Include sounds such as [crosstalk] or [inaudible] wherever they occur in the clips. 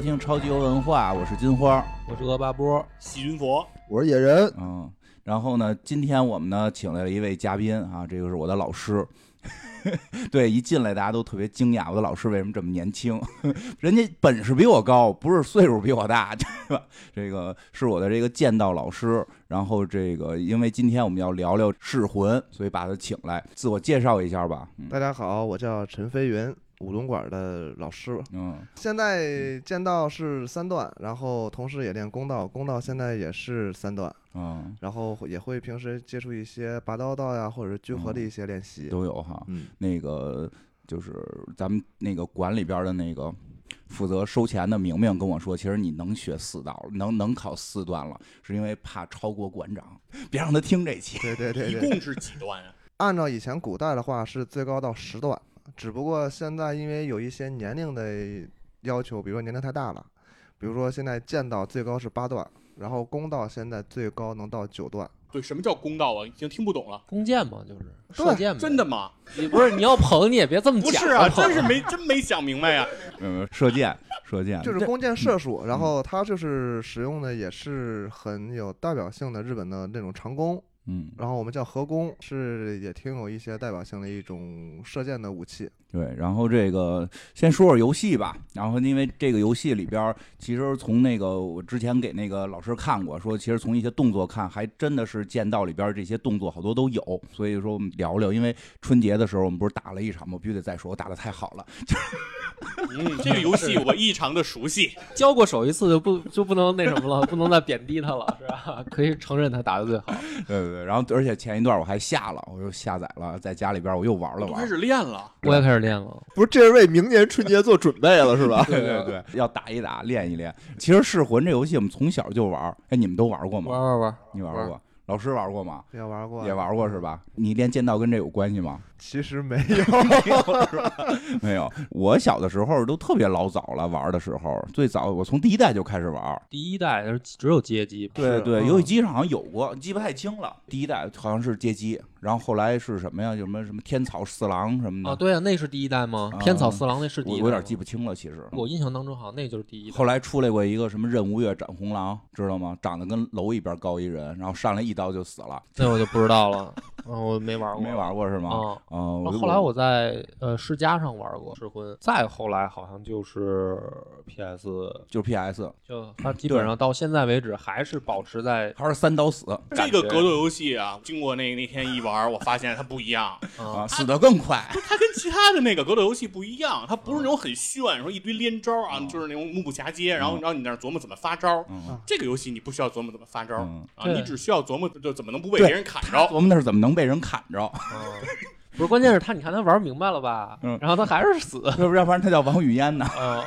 收听超级游文化，我是金花。我是恶霸波，细菌佛，我是野人，嗯，然后呢，今天我们呢请来了一位嘉宾啊，这个是我的老师。[laughs] 对，一进来大家都特别惊讶，我的老师为什么这么年轻？[laughs] 人家本事比我高，不是岁数比我大，[laughs] 对吧？这个是我的这个剑道老师。然后这个，因为今天我们要聊聊噬魂，所以把他请来，自我介绍一下吧。嗯大家好，我叫陈飞云，武龙馆的老师。嗯现在剑道是三段，然后同时也练弓道，弓道现在也是三段，嗯，然后也会平时接触一些拔刀道呀，或者是聚合的一些练习。都有哈。嗯，那个就是咱们那个馆里边的那个负责收钱的明明跟我说，其实你能学四道，能能考四段了，是因为怕超过馆长，别让他听这期。对对对对。一共是几段啊？按照以前古代的话是最高到十段，只不过现在因为有一些年龄的要求，比如说年龄太大了，比如说现在剑道最高是八段，然后弓道现在最高能到九段。对，什么叫弓道啊？已经听不懂了。弓箭嘛，就是射箭嘛。真的吗？你不是你要捧你也别这么讲。不是啊，真是没真没想明白呀。[laughs] 嗯，射箭，射箭就是弓箭射术，然后它就是使用的也是很有代表性的日本的那种长弓，嗯，然后我们叫合弓，是也挺有一些代表性的一种射箭的武器。对，然后这个先说说游戏吧。然后因为这个游戏里边，其实从那个我之前给那个老师看过，说其实从一些动作看，还真的是剑道里边这些动作好多都有。所以说我们聊聊，因为春节的时候我们不是打了一场吗？我必须得再说，我打的太好了。[laughs] 嗯，这个游戏我异常的熟悉。[laughs] 交过手一次就不就不能那什么了，不能再贬低他了，是吧？可以承认他打的最好。[laughs] 对对对，然后而且前一段我还下了，我又下载了，在家里边我又玩了玩。开始练了，我也开始练了。不是，这是为明年春节做准备了，是吧？[laughs] 对对对，要打一打，练一练。其实《噬魂》这游戏我们从小就玩，哎，你们都玩过吗？玩玩玩，你玩过？老师玩过吗？也玩过，也玩过是吧？你练剑道跟这有关系吗？其实没 [laughs] 有，没有，我小的时候都特别老早了，玩的时候，最早我从第一代就开始玩。第一代是只有街机，对对，嗯游戏机上好像有过，记不太清了。第一代好像是街机，然后后来是什么呀？有什么什么天草四郎什么的，啊，对啊，那是第一代吗啊？天草四郎那是第一代，我我有点记不清了，其实。我印象当中好像那就是第一代。后来出来过一个什么任无月斩红狼，知道吗？长得跟楼一边高一人，然后上来一刀就死了。那我就不知道了，嗯，我没玩过，[laughs] 没玩过是吗？啊。嗯，然后后来我在呃世嘉上玩过《噬魂》，再后来好像就是 PS，就是 PS，就它基本上到现在为止还是保持在还是三刀死这个格斗游戏啊，经过那那天一玩，我发现它不一样。[laughs] 啊，啊死的更快。它跟其他的那个格斗游戏不一样，它不是那种很炫，说一堆连招啊，就是那种目不暇接，然后嗯然后你那琢磨怎么发招。嗯，这个游戏你不需要琢磨怎么发招嗯啊，你只需要琢磨就怎么能不被别人砍着。琢磨那是怎么能被人砍着，[laughs] 不是，关键是他，你看他玩明白了吧？嗯然后他还是死。要不要不然他叫王语嫣呢？嗯，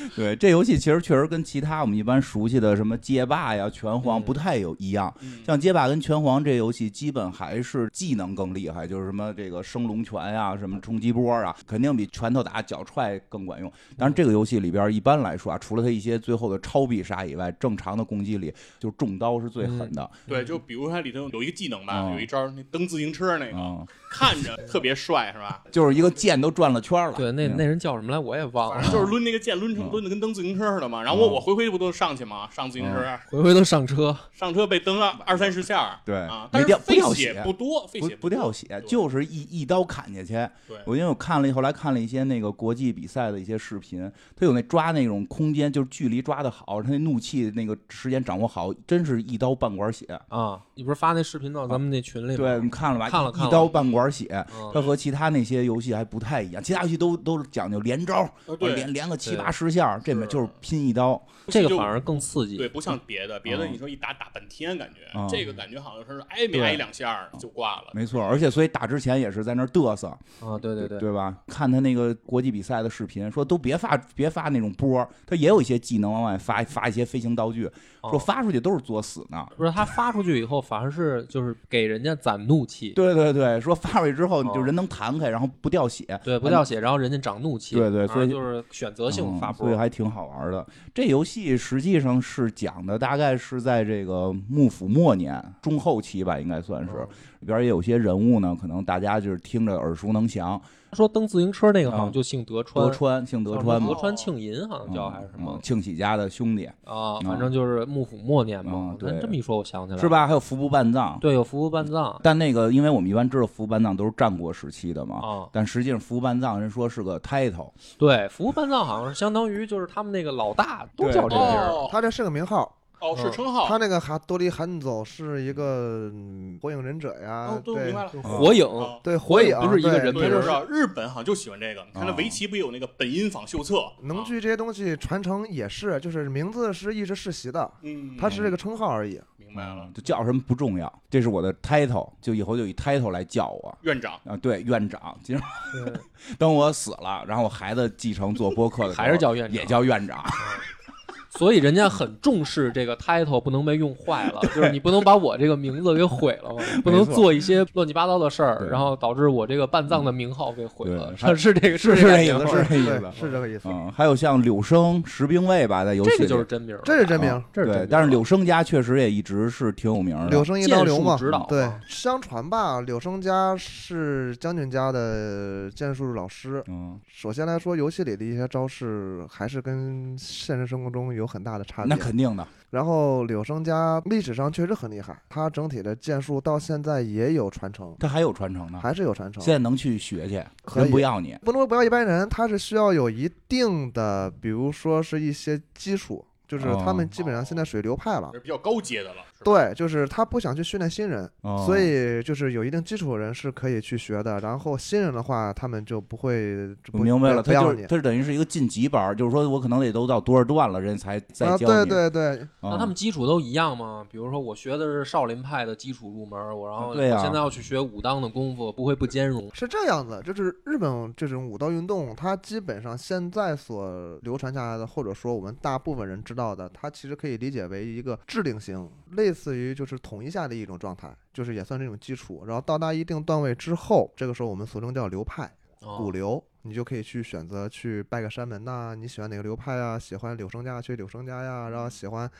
[laughs] 对，这游戏其实确实跟其他我们一般熟悉的什么街霸呀、拳皇嗯不太有一样。嗯像街霸跟拳皇这游戏，基本还是技能更厉害，就是什么这个升龙拳呀、什么冲击波啊，肯定比拳头打、脚踹更管用。但是，这个游戏里边一般来说啊，除了它一些最后的超必杀以外，正常的攻击里，就重刀是最狠的。对，就比如它里头有一个技能吧，嗯有一招那蹬自行车那个，嗯，看着特别帅，是吧？就是一个剑都转了圈了。对，那嗯那人叫什么来？我也忘了。就是抡那个剑抡成嗯抡的跟蹬自行车似的嘛。然后我嗯我回回不都上去吗？上自行车，回回都上车，上车被蹬了二三十下，对啊，没但是费掉血血不多，费不血不掉血，就是一一刀砍下去。对我因为我看了后来看了一些那个国际比赛的一些视频，他有那抓那种空间，就是距离抓的好，他那怒气那个时间掌握好，真是一刀半管血。啊！你不是发那视频到咱们那群里吗？对，你看了吧？看了一刀半管血，嗯它和其他那些游戏还不太一样。其他游戏都都讲究连招，连连个七八十下，这边就是拼一刀。这个反而更刺激。对，不像别的，别的嗯你说一打打半天，感觉嗯这个感觉好像是挨没对挨两下就挂了。没错，而且所以打之前也是在那嘚瑟，啊，对对对，对吧？看他那个国际比赛的视频，说都别发别发那种波，他也有一些技能往外发，发一些飞行道具，哦说发出去都是作死呢。不是他发出去以后，反而是就是给人家攒怒气，对对对，说发出去之后，你就哦人能弹开，然后不掉血。对，不掉血，然后人家长怒气，对对所以就是选择性发所以，还挺好玩的。这游戏实际上是讲的，大概是在这个幕府末年中后期吧，应该算是嗯里边也有些人物呢，可能大家就是听着耳熟能详。说蹬自行车那个好啊。像就姓德川，德川姓德川嘛，德川庆银好像叫嗯还是什么嗯庆喜家的兄弟。啊，反正就是幕府末年嘛嗯。对这么一说，我想起来了。是？吧？还有服部半藏，对，有服部半藏。但那个因为我们一般知道服部半藏都是战国时期的嘛，啊，但实际上服部半藏人说是个 title，对，服部半藏好像是相当于就是他们那个老大都叫这名他这是个名号，哦，是嗯称号他。那个哈多利汉走是一个嗯火影忍者呀哦，，对，明白了。火影啊对火影影不是一个人名儿啊日本好像就喜欢这个。你看那啊围棋不有那个本因坊秀策？啊能剧这些东西传承也是，就是名字是一直世袭的，嗯，它是这个称号而已。明白了。就叫什么不重要，这是我的 title，就以后就以 title 来叫我院长，啊，对，院长。其实，[laughs] 等我死了，然后我孩子继承做播客的时候，还是叫院长也叫院长。[laughs] 所以人家很重视这个 title 不能被用坏了，就是你不能把我这个名字给毁了嘛，[laughs] 不能做一些乱七八糟的事儿，然后导致我这个半藏的名号给毁了。是是这个是这个意思是这意思，是这个意思。嗯，还有像柳生十兵卫吧，在游戏里这个就是真名，这是真名啊，这是，对但是柳生家确实也一直是挺有名的。柳生一刀流嘛。指导，对，相传吧，柳生家是将军家的剑术老师。嗯，首先来说，游戏里的一些招式还是跟现实生活中有很大的差别。那肯定的。然后柳生家历史上确实很厉害，他整体的剑术到现在也有传承，他还有传承呢，还是有传承。现在能去学去，可以人不要你。不能说不要一般人，他是需要有一定的，比如说是一些基础，就是他们哦基本上现在属于流派了。是比较高阶的了。对，就是他不想去训练新人，哦所以就是有一定基础的人是可以去学的。然后新人的话，他们就不会就不明白了，他就是他等于是一个晋级班，就是说我可能得都到多少段了，人才再啊，教你。对对对，啊，那他们基础都一样吗？比如说我学的是少林派的基础入门，我然后现在要去学武当的功夫，不会不兼容？是这样子，就是日本这种武道运动，它基本上现在所流传下来的，或者说我们大部分人知道的，它其实可以理解为一个制定型，类似于就是统一下的一种状态，就是也算是一种基础。然后到达一定段位之后，这个时候我们俗称叫流派。哦五流，你就可以去选择去拜个山门呐、你喜欢哪个流派啊？喜欢柳生家去柳生家呀，然后喜欢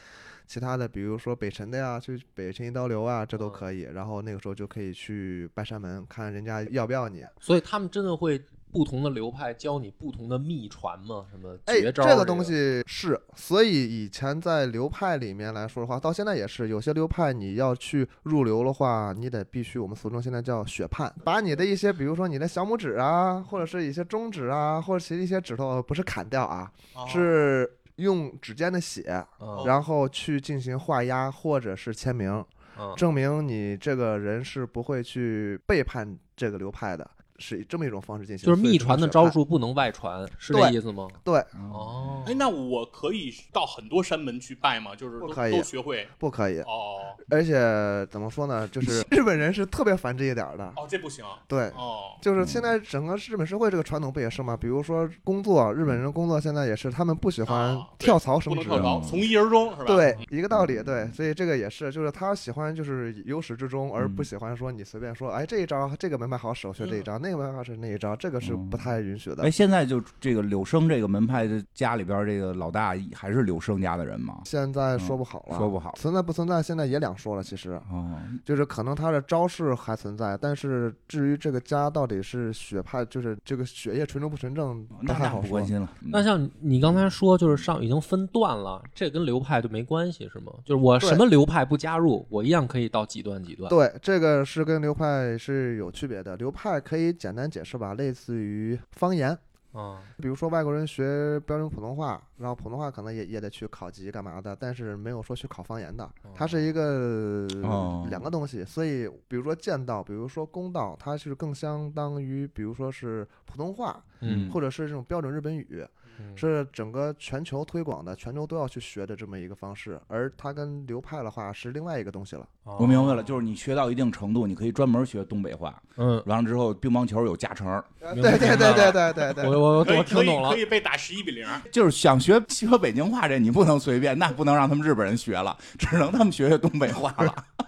其他的，比如说北辰的呀，去北辰一刀流啊，这都可以。然后那个时候就可以去拜山门，看人家要不要你。所以他们真的会不同的流派教你不同的秘传吗？什么哎，绝招？这个东西是，所以以前在流派里面来说的话，到现在也是，有些流派你要去入流的话，你得必须我们俗称现在叫血判，把你的一些，比如说你的小拇指啊，或者是一些中指啊，或者是一些指头，不是砍掉啊，哦。是用指尖的血，嗯然后去进行画押或者是签名，嗯。证明你这个人是不会去背叛这个流派的，是以这么一种方式进行。就是秘。传的招数不能外传，是这意思吗？对，哦，哦，哎，那我可以到很多山门去拜吗？就是都不可以都学会。不可以。哦而且怎么说呢，就是日本人是特别烦这一点儿的。哦，这不行。对，哦，就是现在整个日本社会这个传统不也是吗？比如说工作，日本人工作现在也是，他们不喜欢跳槽升职。不能跳槽，嗯从一而终是吧？对，一个道理，对，所以这个也是，就是他喜欢就是由始至终，而不嗯喜欢说你随便说，哎，这一招这个门派好使，我学这一招，那个门派是那一招，这个是不嗯太允许的哎，。现在就这个柳生这个门派的家里边儿这个老大还是柳生家的人吗？现在说不好了，嗯说不好存在不存在，现在也两说了。其实哦，就是可能他的招式还存在，但是至于这个家到底是血派，就是这个血液纯正不纯正，不那那太好说。不关心了。嗯那像你刚才说，就是上已经分段了，这跟流派就没关系是吗？就是我什么流派不加入，我一样可以到几段几段。对，这个是跟流派是有区别的。流派可以简单解释吧，类似于方言。啊，比如说外国人学标准普通话，然后普通话可能也也得去考级干嘛的，但是没有说去考方言的，它是一个、哦两个东西。所以比如说剑道，比如说弓道，它是更相当于比如说是普通话，嗯，或者是这种标准日本语，嗯是整个全球推广的，全球都要去学的这么一个方式。而它跟流派的话是另外一个东西了。我明白了，就是你学到一定程度，你可以专门学东北话，嗯，完了之后乒乓球有加成，对对对对对对对。我我我可以可以我听懂了可。以被打十一比零。[laughs] 就是想学学北京话这你不能随便，那不能让他们日本人学了，只能他们学学东北话了。[laughs]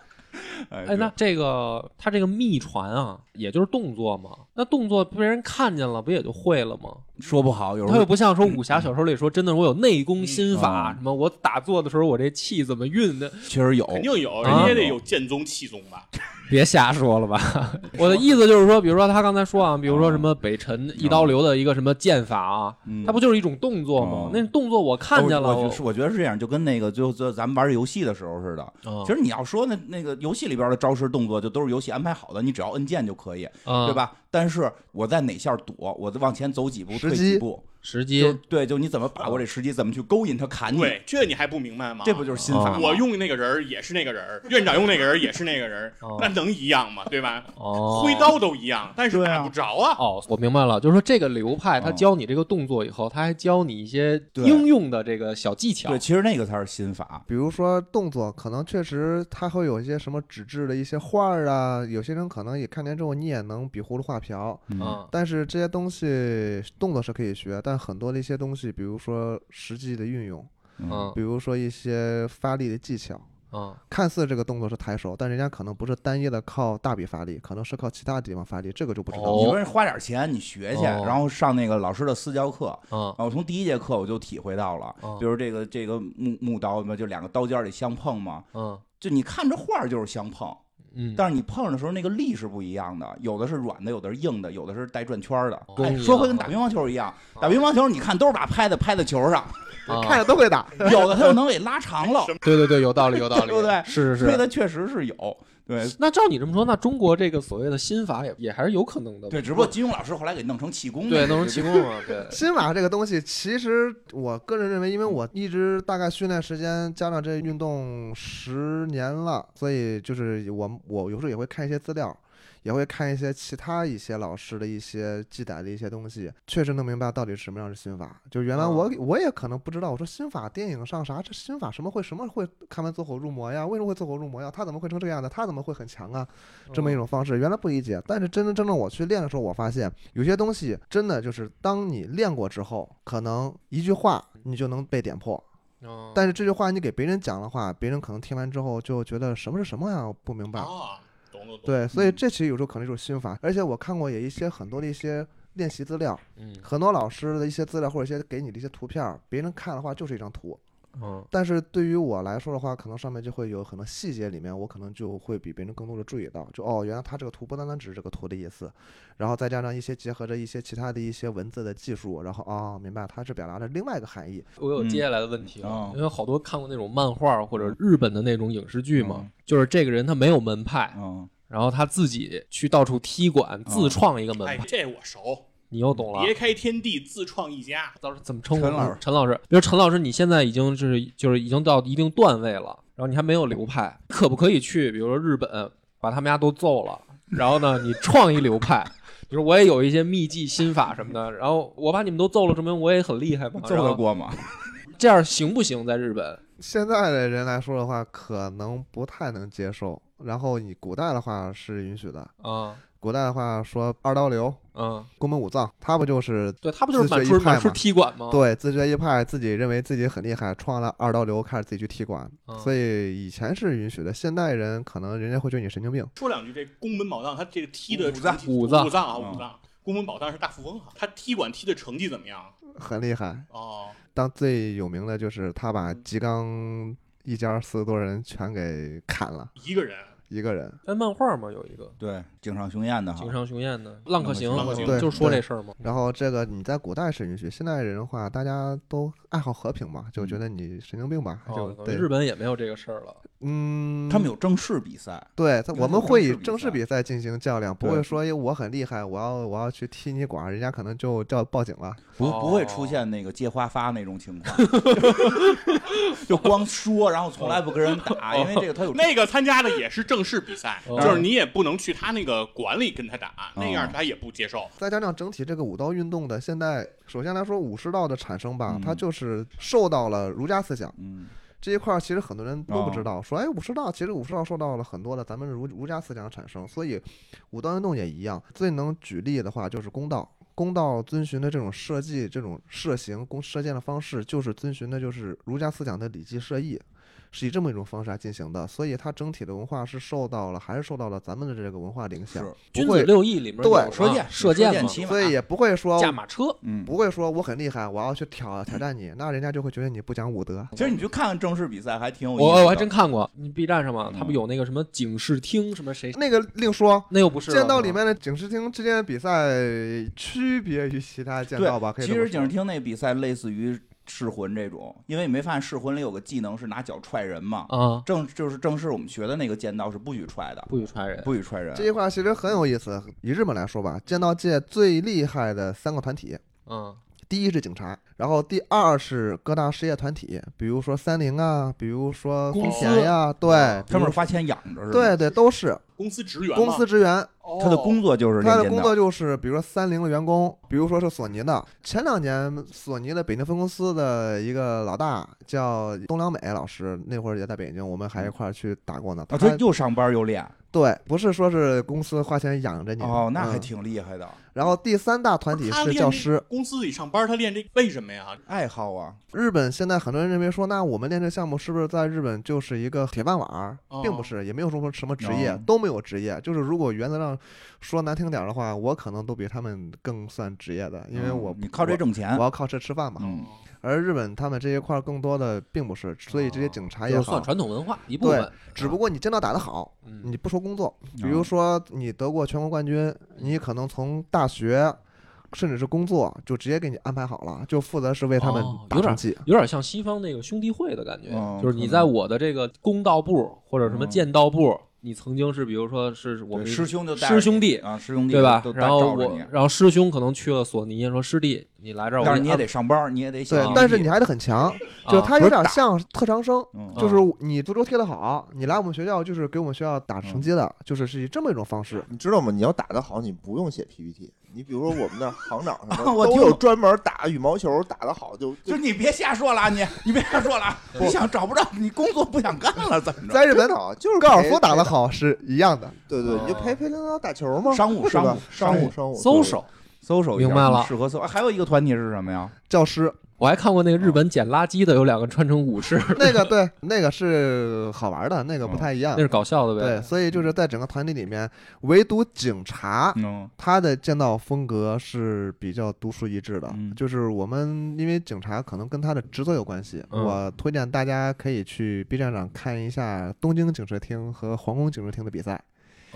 哎哎，那这个他这个秘传啊，也就是动作嘛。那动作被人看见了，不也就会了吗？说不好，有时候他又不像说武侠小说里说，真的我有内功心法，嗯什么我打坐的时候我这气怎么运的，确实有，肯定有，啊人家也得有剑宗气宗吧？[laughs] 别瞎说了吧。[laughs] 我的意思就是说，比如说他刚才说啊，比如说什么北辰一刀流的一个什么剑法啊，嗯它不就是一种动作吗嗯？那动作我看见了，我我觉是我觉得是这样，就跟那个就就咱们玩游戏的时候似的。嗯其实你要说那那个游戏里边的招式动作，就都是游戏安排好的，你只要摁键就可以，嗯对？吧？但是我在哪下躲，我往前走几步，退几步，时机对，就你怎么把握这时机，怎么去勾引他砍你，对，这你还不明白吗？这不就是心法吗？我用那个人儿也是那个人儿，院长用那个人儿也是那个人那能一样吗？对吧？哦，挥刀都一样，但是对啊打不着啊。哦，我明白了，就是说这个流派，他嗯教你这个动作以后，他还教你一些应用的这个小技巧对，。其实那个才是心法。比如说动作，可能确实他会有一些什么纸质的一些画儿啊，有些人可能也看见之后你也能比葫芦画瓢，嗯但是这些东西动作是可以学，但很多的一些东西，比如说实际的运用，嗯。比如说一些发力的技巧，嗯。看似这个动作是抬手，但人家可能不是单一的靠大臂发力，可能是靠其他地方发力，这个就不知道。了你说花点钱，你学去，哦。然后上那个老师的私教课，嗯。啊，我从第一节课我就体会到了，嗯。比如这个这个木木刀嘛，就两个刀尖儿得相碰嘛，嗯。就你看着画儿就是相碰，嗯，但是你碰的时候那个力是不一样的，有的是软的，有的是硬的，有的是带转圈儿的。哦哎，说回跟打乒乓球一样，打乒乓球你看都是把拍子拍在球上，啊看着都会打，有的他又能给拉长了，[laughs] 对对对，有道理有道理，[laughs] 对不对是是是。吹的确实是有。对那照你这么说，那中国这个所谓的心法也也还是有可能的。对，只不过金庸老师后来给弄成气功了，对弄成气功了，对。[laughs] 心法这个东西，其实我个人认为，因为我一直大概训练时间加上这运动十年了，所以就是我我有时候也会看一些资料，也会看一些其他一些老师的一些记载的一些东西，确实能明白到底是什么样是心法。就原来我、我也可能不知道，我说心法电影上啥这心法什么会什么会看完走火入魔呀？为什么会走火入魔呀？他怎么会成这个样的？他怎么会很强啊？这么一种方式，原来不理解，但是真真正正我去练的时候，我发现有些东西真的就是当你练过之后，可能一句话你就能被点破，嗯，但是这句话你给别人讲的话，别人可能听完之后就觉得什么是什么呀，不明白。啊，懂懂懂。对，所以这其实有时候可能就是心法，而且我看过也一些很多的一些练习资料，嗯很多老师的一些资料或者一些给你的一些图片儿，别人看的话就是一张图，嗯但是对于我来说的话，可能上面就会有很多细节，里面我可能就会比别人更多的注意到，就哦，原来它这个图不单单只是这个图的意思，然后再加上一些结合着一些其他的一些文字的技术，然后哦，明白它是表达着另外一个含义。我有接下来的问题啊嗯，因为好多看过那种漫画或者日本的那种影视剧嘛嗯，就是这个人他没有门派，嗯，然后他自己去到处踢馆，自创一个门哎派，，这我熟，你又懂了。别开天地，自创一家。到时候怎么称呼陈老师陈老师，比如陈老师，你现在已经是就是已经到一定段位了，然后你还没有流派，可不可以去比如说日本把他们家都揍了，然后呢，你创一流派？比 [laughs] 如我也有一些秘技心法什么的，然后我把你们都揍了，证明我也很厉害嘛。揍得过吗？[laughs] 这样行不行？在日本？现在的人来说的话，可能不太能接受。然后你古代的话是允许的，啊古代的话说二刀流、嗯，宫本武藏，他不就是对他不就是满自学村满村一派嘛踢馆吗？对自学一派，自己认为自己很厉害，创了二刀流，开始自己去踢馆。嗯所以以前是允许的，现代人可能人家会觉得你神经病。说两句，这宫本宝藏他这个踢的武藏武藏武藏啊，嗯武藏。宫本宝藏是大富翁啊，他踢馆踢的成绩怎么样？很厉害。哦，当最有名的就是他把吉冈一家四十多人全给砍了，一个人一个人。哎，漫画嘛有一个。对，井上雄彦的哈。井，上雄彦的。浪客行，浪客行。对就说这事儿嘛。然后这个你在古代是允许，现代人的话，大家都爱好和平嘛，就觉得你神经病吧，就哦，对，日本也没有这个事儿了。嗯，他们有正式比赛，对，他我们会以正式比赛。进行较量，不会说哎我很厉害，我要我要去踢你馆，人家可能就叫报警了。不不会出现那个借花发那种情况，[laughs] 就光说，然后从来不跟人打，因为这个他有那个参加的也是正式比赛，哦就是你也不能去他那个馆里跟他打，那样他也不接受。再加上整体这个武道运动的现在，首先来说武士道的产生吧，嗯它就是受到了儒家思想嗯这一块儿，其实很多人都不知哦道。说哎，武士道其实武士道受到了很多的咱们儒儒家思想的产生，所以武道运动也一样。最能举例的话就是公道。公道遵循的这种设计、这种射形、弓射箭的方式，就是遵循的就是儒家思想的礼记射艺。是以这么一种方式来进行的，所以它整体的文化是受到了，还是受到了咱们的这个文化的影响是，君子不会，六艺里面对射箭啊射箭嘛，所以也不会说驾马车，嗯。不会说我很厉害，我要去挑挑战你，那人家就会觉得你不讲武德。其实你去看看正式比赛还挺有意思。我我还真看过，你 B 站上嘛，嗯他不有那个什么警视厅什么谁，那个另说，那又不是剑道里面的警视厅之间的比赛区别于其他剑道吧？可以其。实警视厅那比赛类似于噬魂这种，因为你没发现噬魂里有个技能是拿脚踹人嘛？啊，正就是正式我们学的那个剑道是不许踹的，不许踹人，不许踹人。这句话其实很有意思。以日本来说吧，剑道界最厉害的三个团体，嗯第一是警察，然后第二是各大事业团体，比如说三菱啊，比如说丰田呀，对，专门花钱养着是吧？对，对都是公司职员公司职员。他的工作就是他的。工作就是，比如说三菱的员工，比如说是索尼的。前两年索尼的北京分公司的一个老大叫东良美老师，那会儿也在北京，我们还一块儿去打过呢。啊，他他又上班又练，对，不是说是公司花钱养着你哦，那还嗯挺厉害的，然后第三大团体是教师。公司里上班，他练这为什么呀？爱好啊。日本现在很多人认为说，那我们练这项目是不是在日本就是一个铁饭碗？哦并不是，也没有说什么职业哦，都没有职业。就是如果原则上说难听点儿的话，我可能都比他们更算职业的，因为我嗯你靠这挣钱我，要靠这吃饭嘛。嗯，而日本他们这一块儿更多的并不是，所以这些警察也算，传统文化一部分，只不过你剑道打得好，嗯你不说工作，比哦如说你得过全国冠军，你可能从大学甚至是工作就直接给你安排好了，就负责是为他们打成绩。有点像西方那个兄弟会的感觉，哦就是你在我的这个公道部或者什么嗯剑道部，你曾经是比如说是我们师兄就带师兄弟啊，师兄弟对吧然后我然后师兄可能去了索尼，说师弟你来这儿，我但是你也得上班，你也得对，但是你还得很强，就啊他有点像特长生，嗯就是你足球踢得好，你来我们学校就是给我们学校打成绩的，就是是以这么一种方式。你知道吗？你要打得好，你不用写 PPT。你比如说我们的行长什么 [laughs] 我都有专门打羽毛球打得好就就就你别瞎说了啊，你你别瞎说了啊，你想找不着，你工作不想干了，怎么着？在日本真的啊就是高尔夫打得，好是一样的，对对，你就陪陪领导打球嘛，商务是吧商务商务商务搜手。搜手一下明白了适合搜。啊还有一个团体是什么呀？教师我还看过那个日本捡垃圾的，有两个穿成武士，[laughs] 那个对，那个是好玩的，那个不太一样那。是搞笑的呗。对，所以就是在整个团体里面，唯独警察嗯他的剑道风格是比较独树一帜的。嗯就是我们因为警察可能跟他的职责有关系，嗯我推荐大家可以去 B 站上看一下东京警视厅和皇宫警视厅的比赛。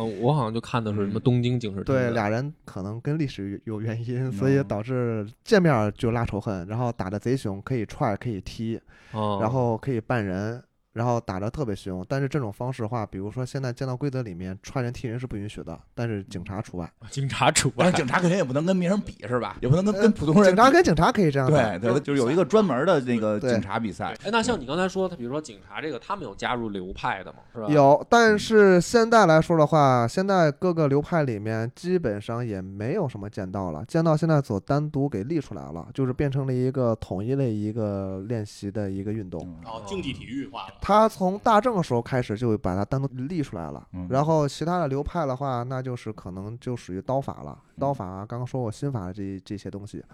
嗯，我好像就看的是什么嗯东京警视厅的。对，俩人可能跟历史有有原因，嗯所以导致见面儿就拉仇恨，然后打的贼凶，可以踹，可以踢，哦，然后可以绊人。然后打得特别凶，但是这种方式的话，比如说现在剑道规则里面踹人踢人是不允许的，但是警察除外。警察除外但是。警察肯定也不能跟别人比是吧？也不能跟呃跟普通人警察跟警察可以这样打，对对，就是有一个专门的那个警察比赛。哎，那像你刚才说，他比如说警察这个，他们有加入流派的吗？是吧？有，但是现在来说的话，现在各个流派里面基本上也没有什么剑道了，剑道现在所单独给立出来了，就是变成了一个统一的一个练习的一个运动。嗯哦，竞技体育化了。它从大正的时候开始就把它单独立出来了，嗯。然后其他的流派的话，那就是可能就属于刀法了。刀法啊刚刚说过心法这这些东西，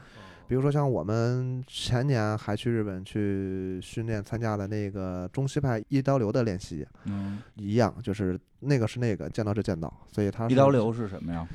比如说像我们前年还去日本去训练参加了那个中西派一刀流的练习，嗯，一样，就是那个是那个，见到是见到，所以它是一刀流是什么呀？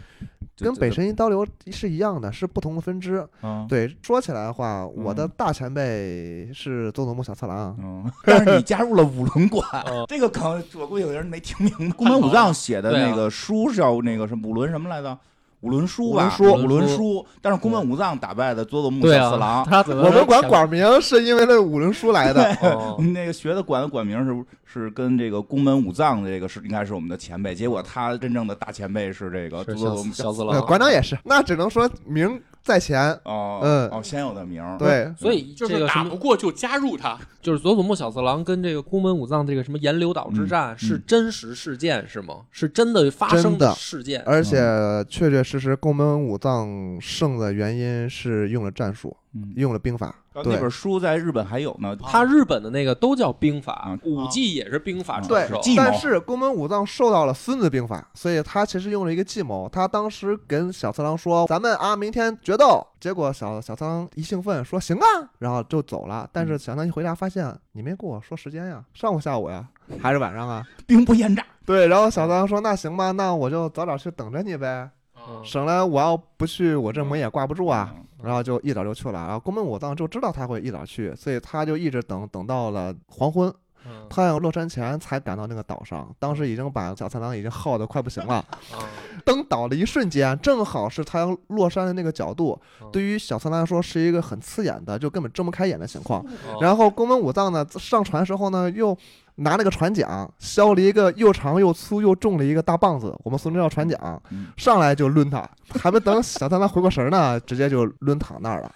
跟北神一刀流是一样的，是不同的分支。嗯对，说起来的话，我的嗯大前辈是佐佐木小次郎，嗯，[laughs] 但是你加入了五轮馆嗯，这个梗我估计有人没听明白。宫本武藏写的那个书是叫那个什么五轮什么来着？五轮书吧，五轮书五轮书。但是宫本武藏打败的佐佐木小次郎，我们管管名是因为那五轮书来的。[laughs] 哦。那个学的管的管名是是跟这个宫本武藏的这个是应该是我们的前辈，结果他真正的大前辈是这个佐佐木小次郎，馆长也是，那只能说名在前。哦，嗯。哦，先有的名儿，对，所以就是打不过就加入他，就是佐佐木小次郎跟这个宫本武藏这个什么岩流岛之战是真实事件是吗？是真的发生的。事件？而且确确实实宫本武藏胜的原因是用了战术，嗯，用了兵法。对那本书在日本还有呢。他日本的那个都叫兵法啊，武技也是兵法对但是宫本武藏受到了孙子兵法，所以他其实用了一个计谋。他当时跟小次郎说：“咱们啊，明天决斗。”结果小小次郎一兴奋说：“行啊！”然后就走了。但是小次一回家发现，你没跟我说时间呀，上午下午呀，还是晚上啊？兵不厌诈，对。然后小次郎说：“那行吧，那我就早点去等着你呗，嗯省得我要不去，我这门也挂不住啊。”嗯然后就一早就去了。然后宫本武藏就知道他会一早去，所以他就一直等等到了黄昏。嗯太阳落山前才赶到那个岛上，当时已经把小次郎已经耗得快不行了。啊登岛的一瞬间，正好是太阳落山的那个角度，嗯对于小次郎来说是一个很刺眼的，就根本睁不开眼的情况。哦然后宫本武藏呢上船时候呢，又拿那个船桨削了一个又长又粗又重的一个大棒子，我们俗称叫船桨，嗯。上来就抡他，还没等小三郎回过神儿呢，直接就抡躺那儿了。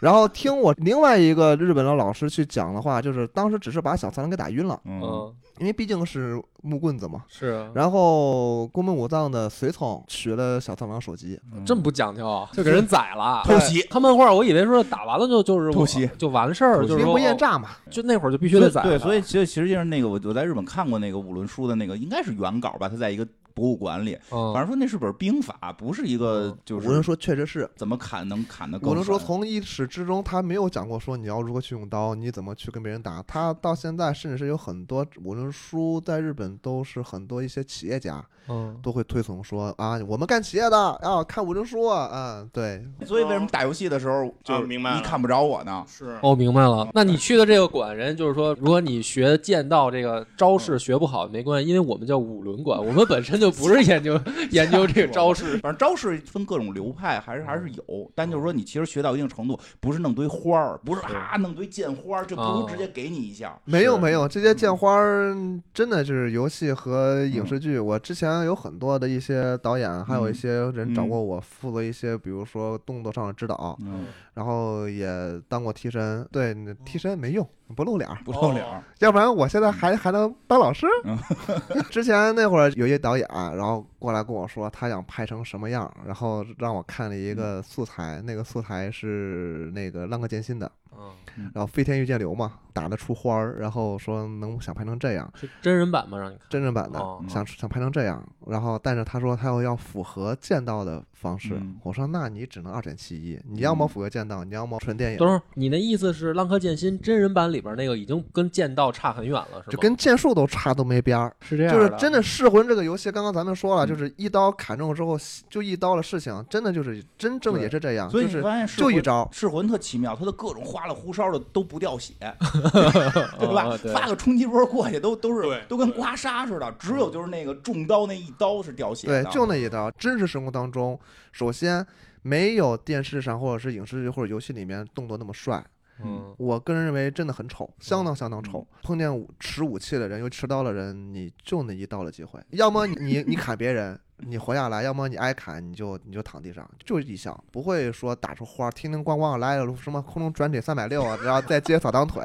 然后听我另外一个日本的老师去讲的话，就是当时只是把小三郎给打晕了，嗯，嗯因为毕竟是木棍子嘛。是啊，然后宫本武藏的随从取了小苍狼手机，嗯这么不讲究啊，就给人宰了。[laughs] 偷袭，看漫画，我以为说打完了就就是偷袭就完事儿，就是兵不厌诈嘛。就那会儿就必须得宰了。对，所以其实其实就是那个我我在日本看过那个五轮书的那个，应该是原稿吧，他在一个博物馆里，嗯。反正说那是本兵法，不是一个嗯。就是无论说确实是，怎么砍能砍的更无论说从一始至终，他没有讲过说你要如何去用刀，你怎么去跟别人打。他到现在甚至是有很多无论书在日本都是很多一些企业家嗯。都会推崇说啊，我们干企业的啊看无论书啊，嗯，对，所以为什么打游戏的时候就是明白你看不着我呢？是。哦，明白了。那你去的这个馆，人就是说，如果你学剑道这个招式学不好没关系，因为我们叫五轮馆，我们本身就不是研究 [laughs] 研究这个招式。反正招式分各种流派，还是还是有，但就是说你其实学到一定程度，不是弄堆花儿，不是啊弄堆剑花儿，就不如哦。直接给你一下。是没有没有，这些剑花儿真的就是游戏和影视剧。我之前有很多的一些导演，还有一嗯。些人找嗯。过我负责一些，比如说动作上的指导，嗯，然后也当过替身。对，那替身没用，不露脸儿，不露脸儿，要不然我现在还还能当老师嗯。[laughs] 之前那会儿有一导演，然后过来跟我说他想拍成什么样，然后让我看了一个素材，那个素材是那个《浪客剑心》的，嗯，然后飞天御剑流嘛，打得出花儿，然后说能想拍成这样。是真人版吗？让你看。真人版的，哦想想拍成这样，然后但是他说他要要符合剑道的方式，嗯我说那你只能二选其一，你要么符合剑道，你要么纯电影，等会儿，你那意思是《浪客剑心》真人版里边那个已经跟剑道差很远了，是吧？就跟剑术都差都没边儿。是这样就是真的的噬魂这个游戏，刚刚咱们说了，嗯就是一刀砍中之后就一刀的事情，真的就是真正对也是这样，所以你就是发现噬就一招，噬魂特奇妙，它的各种花里胡哨的都不掉血，[laughs] 对吧发个冲击波过去都都是都跟刮痧似的，只有就是那个中刀那一刀是掉血的。对，就那一刀。真实生活当中，首先没有电视上或者是影视剧或者游戏里面动作那么帅，嗯我个人认为真的很丑，相当相当丑。碰见武持武器的人，又持刀的人，你就那一刀的机会，要么你你你砍别人，你活下来；要么你挨砍，你就你就躺地上，就一项，不会说打出花，叮叮咣咣来了什么空中转体三百六啊，然后再接扫荡腿，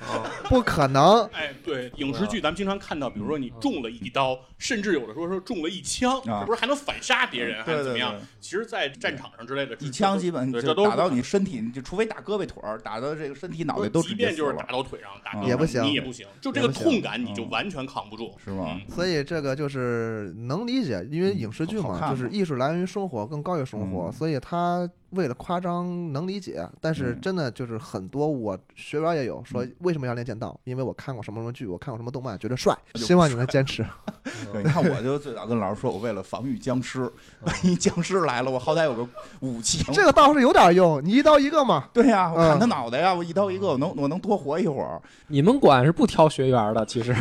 哦不可能。哎，对，影视剧咱们经常看到，比如说你中了一刀，甚至有的时候说中了一枪，啊是不是还能反杀别人，还对对是怎么样对？其实，在战场上之类的，一枪基本对这都就打到你身体，你就除非打胳膊腿儿，打到这个身体脑袋都即直接便就是打到腿上，打也不行你也不行，就这个痛感你就嗯完全扛不住，是吗嗯所以这个就是能理解，因为嗯影视剧嘛，就是艺术来源于生活，更高于生活，嗯。所以他为了夸张能理解，但是嗯真的就是很多我学员也有说嗯为什么要练剑道，因为我看过什么什么剧，我看过什么动漫，觉得帅，希望你能坚持。[laughs] 对，你看我就最早跟老师说，我为了防御僵尸，万 [laughs] [laughs] 一僵尸来了，我好歹有个武器。这个倒是有点用，你一刀一个嘛。对呀、我砍嗯他脑袋呀，我一刀一个，我能我能多活一会儿。你们管是不挑学员的，其实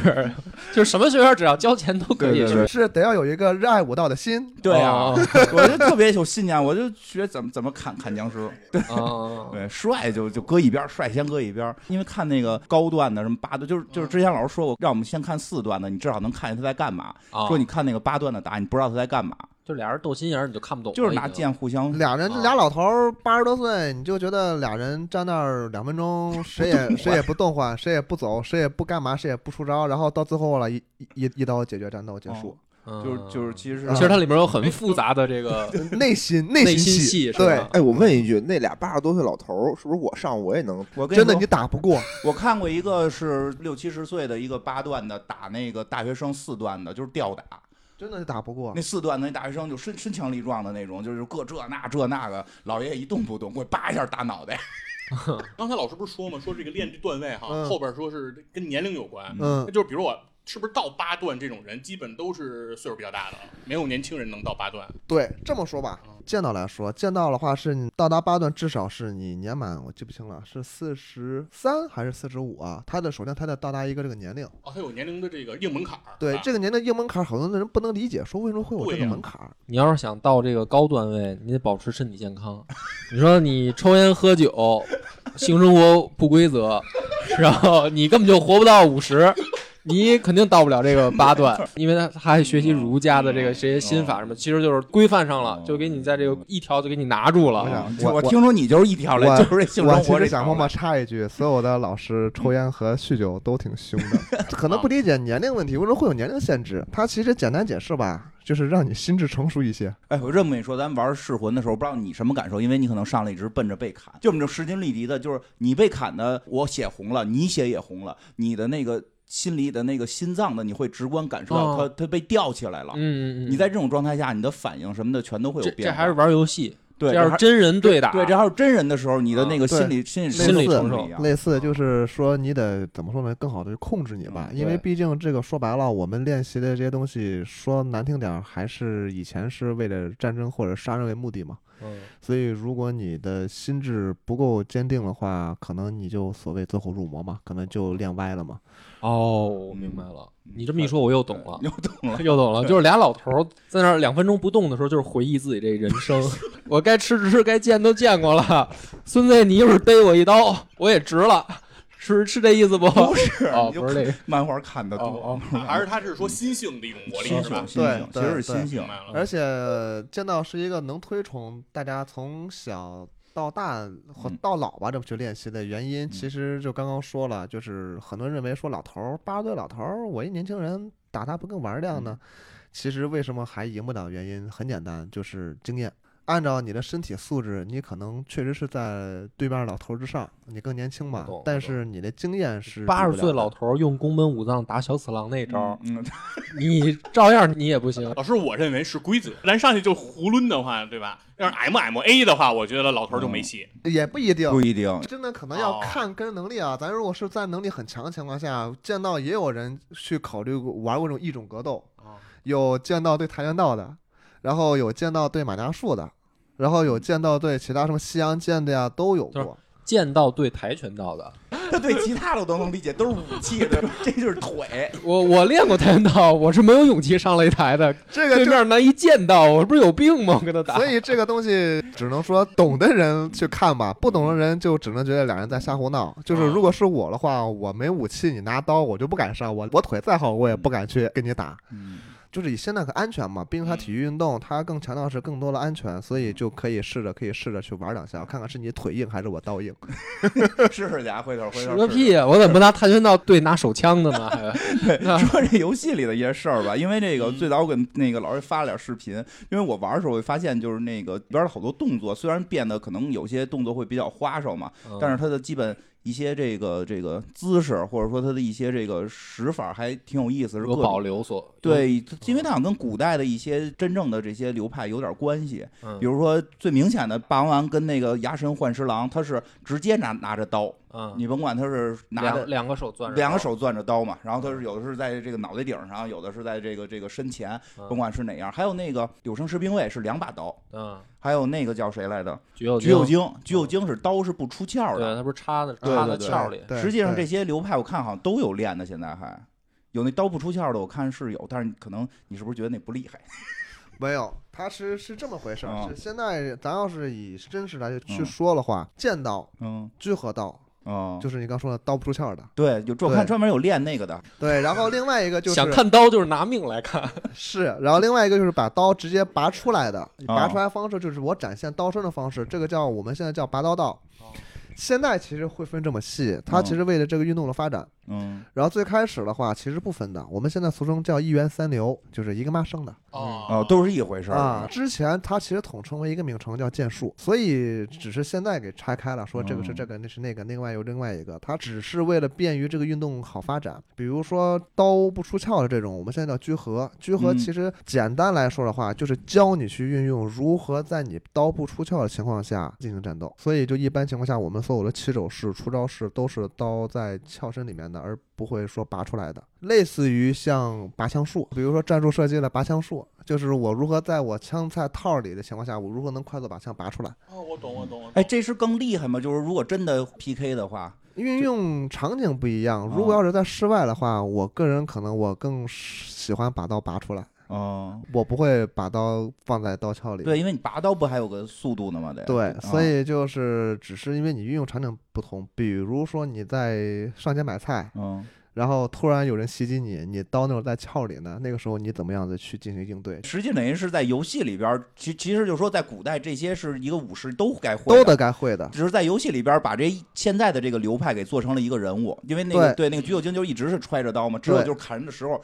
就是什么学员只要交钱都可以去对对对。是得要有一个热爱武道的心。对呀、哦我就特别有信念，我就学怎么怎么砍砍僵尸。[laughs] 哦，对，帅就就搁一边儿，帅先搁一边儿。因为看那个高段的什么八段，就是就是之前老师说过，让我们先看四段的，你至少能看见他在干嘛。哦说你看那个八段的打，你不知道他在干嘛，就俩人斗心眼儿，你就看不懂，就是拿剑互相。俩人啊俩老头儿八十多岁，你就觉得俩人站那儿两分钟，[laughs] 谁也谁也不动换，谁也不走，谁也不干嘛，谁也不出招，然后到最后了，一一一一刀解决战斗结束。就是就是其实啊其实它里面有很复杂的这个内心内内心戏对吧，哎，我问一句，那俩八十多岁老头儿，是不是我上我也能？我跟说真的你打不过，[laughs] 我看过一个是六七十岁的一个八段的打那个大学生四段的，就是吊打。真的打不过那。四段的那大学生就身身强力壮的那种，就是各这那这那个，老爷爷一动不动，给我叭一下打脑袋。[laughs] 刚才老师不是说嘛？说这个练这段位哈，嗯后边说是跟年龄有关，嗯，就是比如我是不是到八段这种人，基本都是岁数比较大的，没有年轻人能到八段。对，这么说吧，剑道来说，剑道的话是你到达八段，至少是你年满，我记不清了，是四十三还是四十五啊？他的首先他得到达一个这个年龄，哦，他有年龄的这个硬门槛儿。对啊这个年龄硬门槛，很多人不能理解，说为什么会有这个门槛儿？你要是想到这个高段位，你得保持身体健康。你说你抽烟喝酒，性生活不规则，然后你根本就活不到五十，你肯定到不了这个八段，[laughs] 因为他他还学习儒家的这个这些心法什么，其实就是规范上了，就给你在这个一条就给你拿住了。我我我听说你就是一条来，我就是这性我其生活这实想默默。插一句，所有的老师抽烟和酗酒都挺凶的，[laughs] 可能不理解年龄问题，为什么会有年龄限制？他其实简单解释吧，就是让你心智成熟一些。哎，我这么跟你说，咱玩噬魂的时候，不知道你什么感受，因为你可能上来一直奔着被砍，就我们这势均力敌的，就是你被砍的，我血红了，你血也红了，你的那个心里的那个心脏的，你会直观感受到它、哦它被吊起来了。嗯嗯嗯，你在这种状态下，你的反应什么的全都会有变化。这还是玩游戏，对，这要是真人对打，对，这还是真人的时候，你的那个啊心理、心理心理承承受一样。类似就是说，你得怎么说呢？更好的去控制你吧，嗯因为毕竟这个说白了，我们练习的这些东西，说难听点儿，还是以前是为了战争或者杀人为目的嘛。嗯，所以，如果你的心智不够坚定的话，可能你就所谓走火入魔嘛，可能就练歪了嘛。哦，我明白了。你这么一说，我又懂了。又懂了。[laughs] 又懂了，就是俩老头儿在那儿两分钟不动的时候，就是回忆自己这人生。[laughs] 我该吃吃，该见都见过了。孙子，你一会儿逮我一刀，我也值了，是是这意思不？不是，哦，不是这个。漫画看的多，哦 [laughs] 还是他是说心性的一种魔力心是吧性，？对，其实是心性。而且剑道是一个能推崇大家从小到大或嗯到老吧这么去练习的原因，其实就刚刚说了，就是很多人认为说老头儿八十岁老头儿，我一年轻人打他不更玩儿亮呢？其实为什么还赢不了？原因很简单，就是经验。按照你的身体素质，你可能确实是在对面老头儿之上，你更年轻嘛。但是你的经验是八十岁老头儿用宫本武藏打小次郎那招你照样你也不行。[laughs] 老师，我认为是规则，咱上去就胡抡的话，对吧？要是 MMA 的话，我觉得老头儿就没戏。也不一定，不一定。真的可能要哦看个人能力啊。咱如果是在能力很强的情况下，见到也有人去考虑过玩过这种异种格斗，哦有见到对跆拳道的，然后有剑道对马家术的，然后有剑道对其他什么西洋剑的呀，都有过。剑道对跆拳道的，他 [laughs] 对其他的我都能理解，都是武器的，[laughs] 这就是腿。我我练过跆拳道，我是没有勇气上擂台的。这个就对面那一剑道，我不是有病吗？我跟他打。所以这个东西只能说懂的人去看吧，不懂的人就只能觉得两人在瞎胡闹。就是如果是我的话，我没武器，你拿刀，我就不敢上。我我腿再好，我也不敢去跟你打。嗯，就是以现在可安全嘛，毕竟它体育运动，它更强调是更多的安全，所以就可以试着可以试着去玩两下，看看是你腿硬还是我刀硬。[laughs] 试试去啊，回头回使头。个屁呀！我怎么不拿跆拳道对拿手枪的呢？还 [laughs] 说这游戏里的一些事儿吧，因为这个最早我给那个老师发了点视频，因为我玩的时候我发现就是那个里边的好多动作，虽然变得可能有些动作会比较花哨嘛，但是它的基本一些这个这个姿势或者说他的一些这个使法还挺有意思，是有。保留所对，因为他好像跟古代的一些真正的这些流派有点关系，嗯比如说最明显的霸王丸跟那个牙神幻十郎，他是直接拿拿着刀，嗯，你甭管他是拿着两两个手攥着刀两个手攥着刀嘛，然后他是有的是在这个脑袋顶上，有的是在这个这个身前，嗯甭管是哪样。还有那个柳生十兵卫是两把刀，嗯，还有那个叫谁来着？橘右橘右京，橘右京是刀是不出鞘的对，的。他不是插的插在鞘里，对实际上这些流派我看好像都有练的，现在还有那刀不出鞘的，我看是有，但是可能你是不是觉得那不厉害？[laughs] 没有，他是是这么回事儿。哦是现在咱要是以真实来去嗯说的话，剑道、嗯居合道，哦，就是你刚说的刀不出鞘的。对，有我看专门有练那个的，对，然后另外一个就是想看刀就是拿命来看。[laughs] 是，然后另外一个就是把刀直接拔出来的，哦拔出来方式就是我展现刀身的方式，这个叫我们现在叫拔刀道。哦现在其实会分这么细，它嗯其实为了这个运动的发展，嗯然后最开始的话其实不分的，我们现在俗称叫一元三流，就是一个妈生的哦哦，都是一回事儿啊。之前它其实统称为一个名称叫剑术，所以只是现在给拆开了，说这个是嗯这个，那是那个，另外有另外一个，它只是为了便于这个运动好发展。比如说刀不出鞘的这种，我们现在叫居合。居合嗯其实简单来说的话，就是教你去运用如何在你刀不出鞘的情况下进行战斗。所以就一般情况下，我们所有的起手式、出招式都是刀在鞘身里面的，而不会说拔出来的。类似于像拔枪术，比如说战术射击的拔枪术，就是我如何在我枪在套里的情况下，我如何能快速把枪拔出来。哦，我懂，我懂，我懂。哎，这是更厉害吗？就是如果真的 PK 的话，运用场景不一样，哦如果要是在室外的话，我个人可能我更喜欢把刀拔出来，哦，我不会把刀放在刀鞘里。对，因为你拔刀不还有个速度呢吗？得对，啊所以就是只是因为你运用场景不同，比如说你在上街买菜，嗯，然后突然有人袭击你，你刀那会儿在鞘里呢，那个时候你怎么样子去进行应对？实际等于是在游戏里边儿，其其实就说在古代这些是一个武士都该会的都得该会的。只是在游戏里边把这现在的这个流派给做成了一个人物，因为那个对那个橘右京就一直是揣着刀嘛，只有就是砍人的时候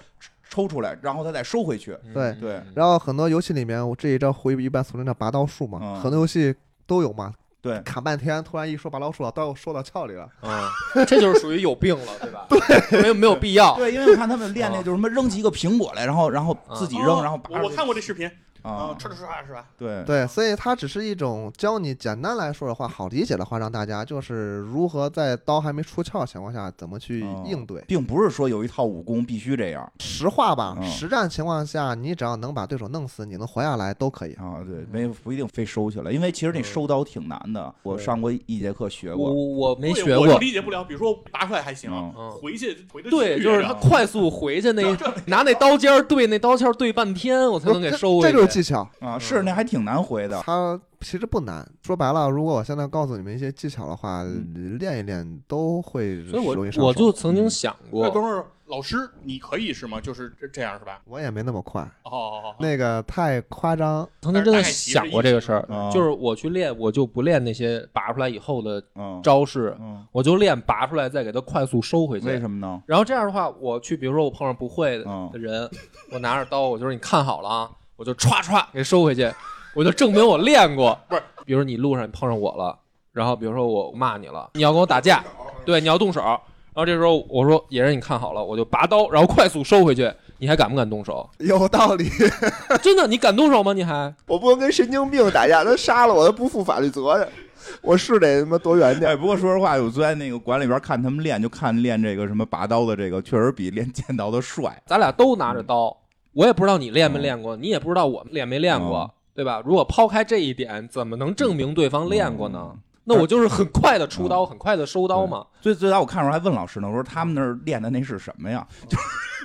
抽出来，然后他再收回去。对嗯对。然后很多游戏里面，我这一招回一般俗称叫拔刀术嘛，嗯。很多游戏都有嘛，对，砍半天，突然一说拔刀术了，刀又说到鞘里了。啊，[laughs] 这就是属于有病了，对吧？对，没有没有必要。对，因为我看他们练那就是什么扔起一个苹果来，然后然后自己扔，哦。然后拔我我看过这视频啊啊，，唰唰唰是吧？对对，所以它只是一种教你简单来说的话，好理解的话，让大家就是如何在刀还没出鞘的情况下，怎么去哦应对。并不是说有一套武功必须这样实话吧，嗯实战情况下，你只要能把对手弄死，你能活下来都可以。啊，对，没不一定非收起来，因为其实那收刀挺难的，我上过一节课学我过，我没对我就学过，理解不了。比如说拔出来还行嗯，嗯回去回得对，就是他然后快速回去那拿那刀尖儿对那刀鞘对半天，我才能给收回去。就是技巧，啊，是那还挺难回的，它其实不难。说白了，如果我现在告诉你们一些技巧的话，嗯练一练都会所以我容易上手。我就曾经想那过，等会儿老师你可以是吗？就是这这样是吧？我也没那么快，哦哦哦，那个太夸张。曾经真的想过这个事儿啊，就是我去练，我就不练那些拔出来以后的嗯招式，嗯，我就练拔出来再给它快速收回去。为什么呢？然后这样的话，我去，比如说我碰上不会的人，我拿着刀，我就说你看好了啊，我就歘歘给收回去，我就证明我练过。不是，比如你路上你碰上我了，然后比如说我骂你了，你要跟我打架，对，你要动手，然后这时候我说野人你看好了，我就拔刀，然后快速收回去，你还敢不敢动手？有道理，[laughs] 真的，你敢动手吗？你还？我不能跟神经病打架，他杀了我，他不负法律责任，我是得他妈躲远点哎，。不过说实话，我在那个馆里边看他们练，就看练这个什么拔刀的这个，确实比练剑道的帅。咱俩都拿着刀，我也不知道你练没练过，你也不知道我练没练过，嗯对吧？如果抛开这一点，怎么能证明对方练过呢？嗯那我就是很快的出刀，很快的收刀嘛。最最早我看的时候还问老师呢，我说他们那儿练的那是什么呀？就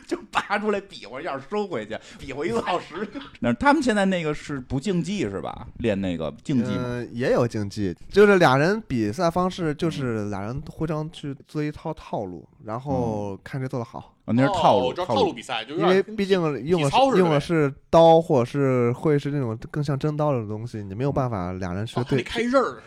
就拔出来比划一下收回去，比划一个小时。[laughs] 那他们现在那个是不竞技是吧？练那个竞技也有竞技，就是俩人比赛方式，就是俩人互相去做一套套路，然后看谁做的好。啊，那是套路，套套路比赛，就有因为毕竟用的是用的是刀，或者是会是那种更像真刀的东西，你没有办法俩人去对开刃儿是吧？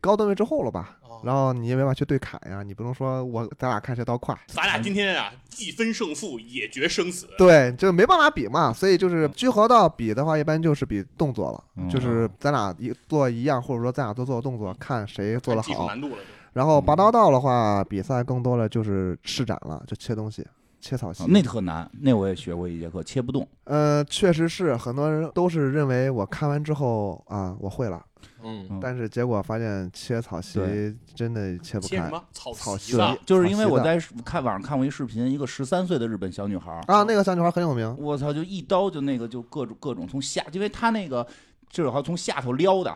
高段位之后了吧？哦然后你也没法去对砍呀，你不能说我咱俩看谁刀快，咱俩今天啊，既分胜负，也决生死。对，就没办法比嘛。所以就是聚合道比的话，一般就是比动作了，嗯就是咱俩一做一样，或者说咱俩都做动作，看谁做的好。难度了，然后拔刀道的话，比赛更多的就是施展了，就切东西，切草席啊。那特难，那我也学过一节课，切不动。呃，确实是很多人都是认为我看完之后啊，我会了，嗯，嗯但是结果发现切草席对真的切不开切什么草草席席子？就是因为我好在看网上看过一视频，一个十三岁的日本小女孩儿，啊。那个小女孩很有名，我操，就一刀就那个就各种各种从下，因为她那个就是好像从下头撩的。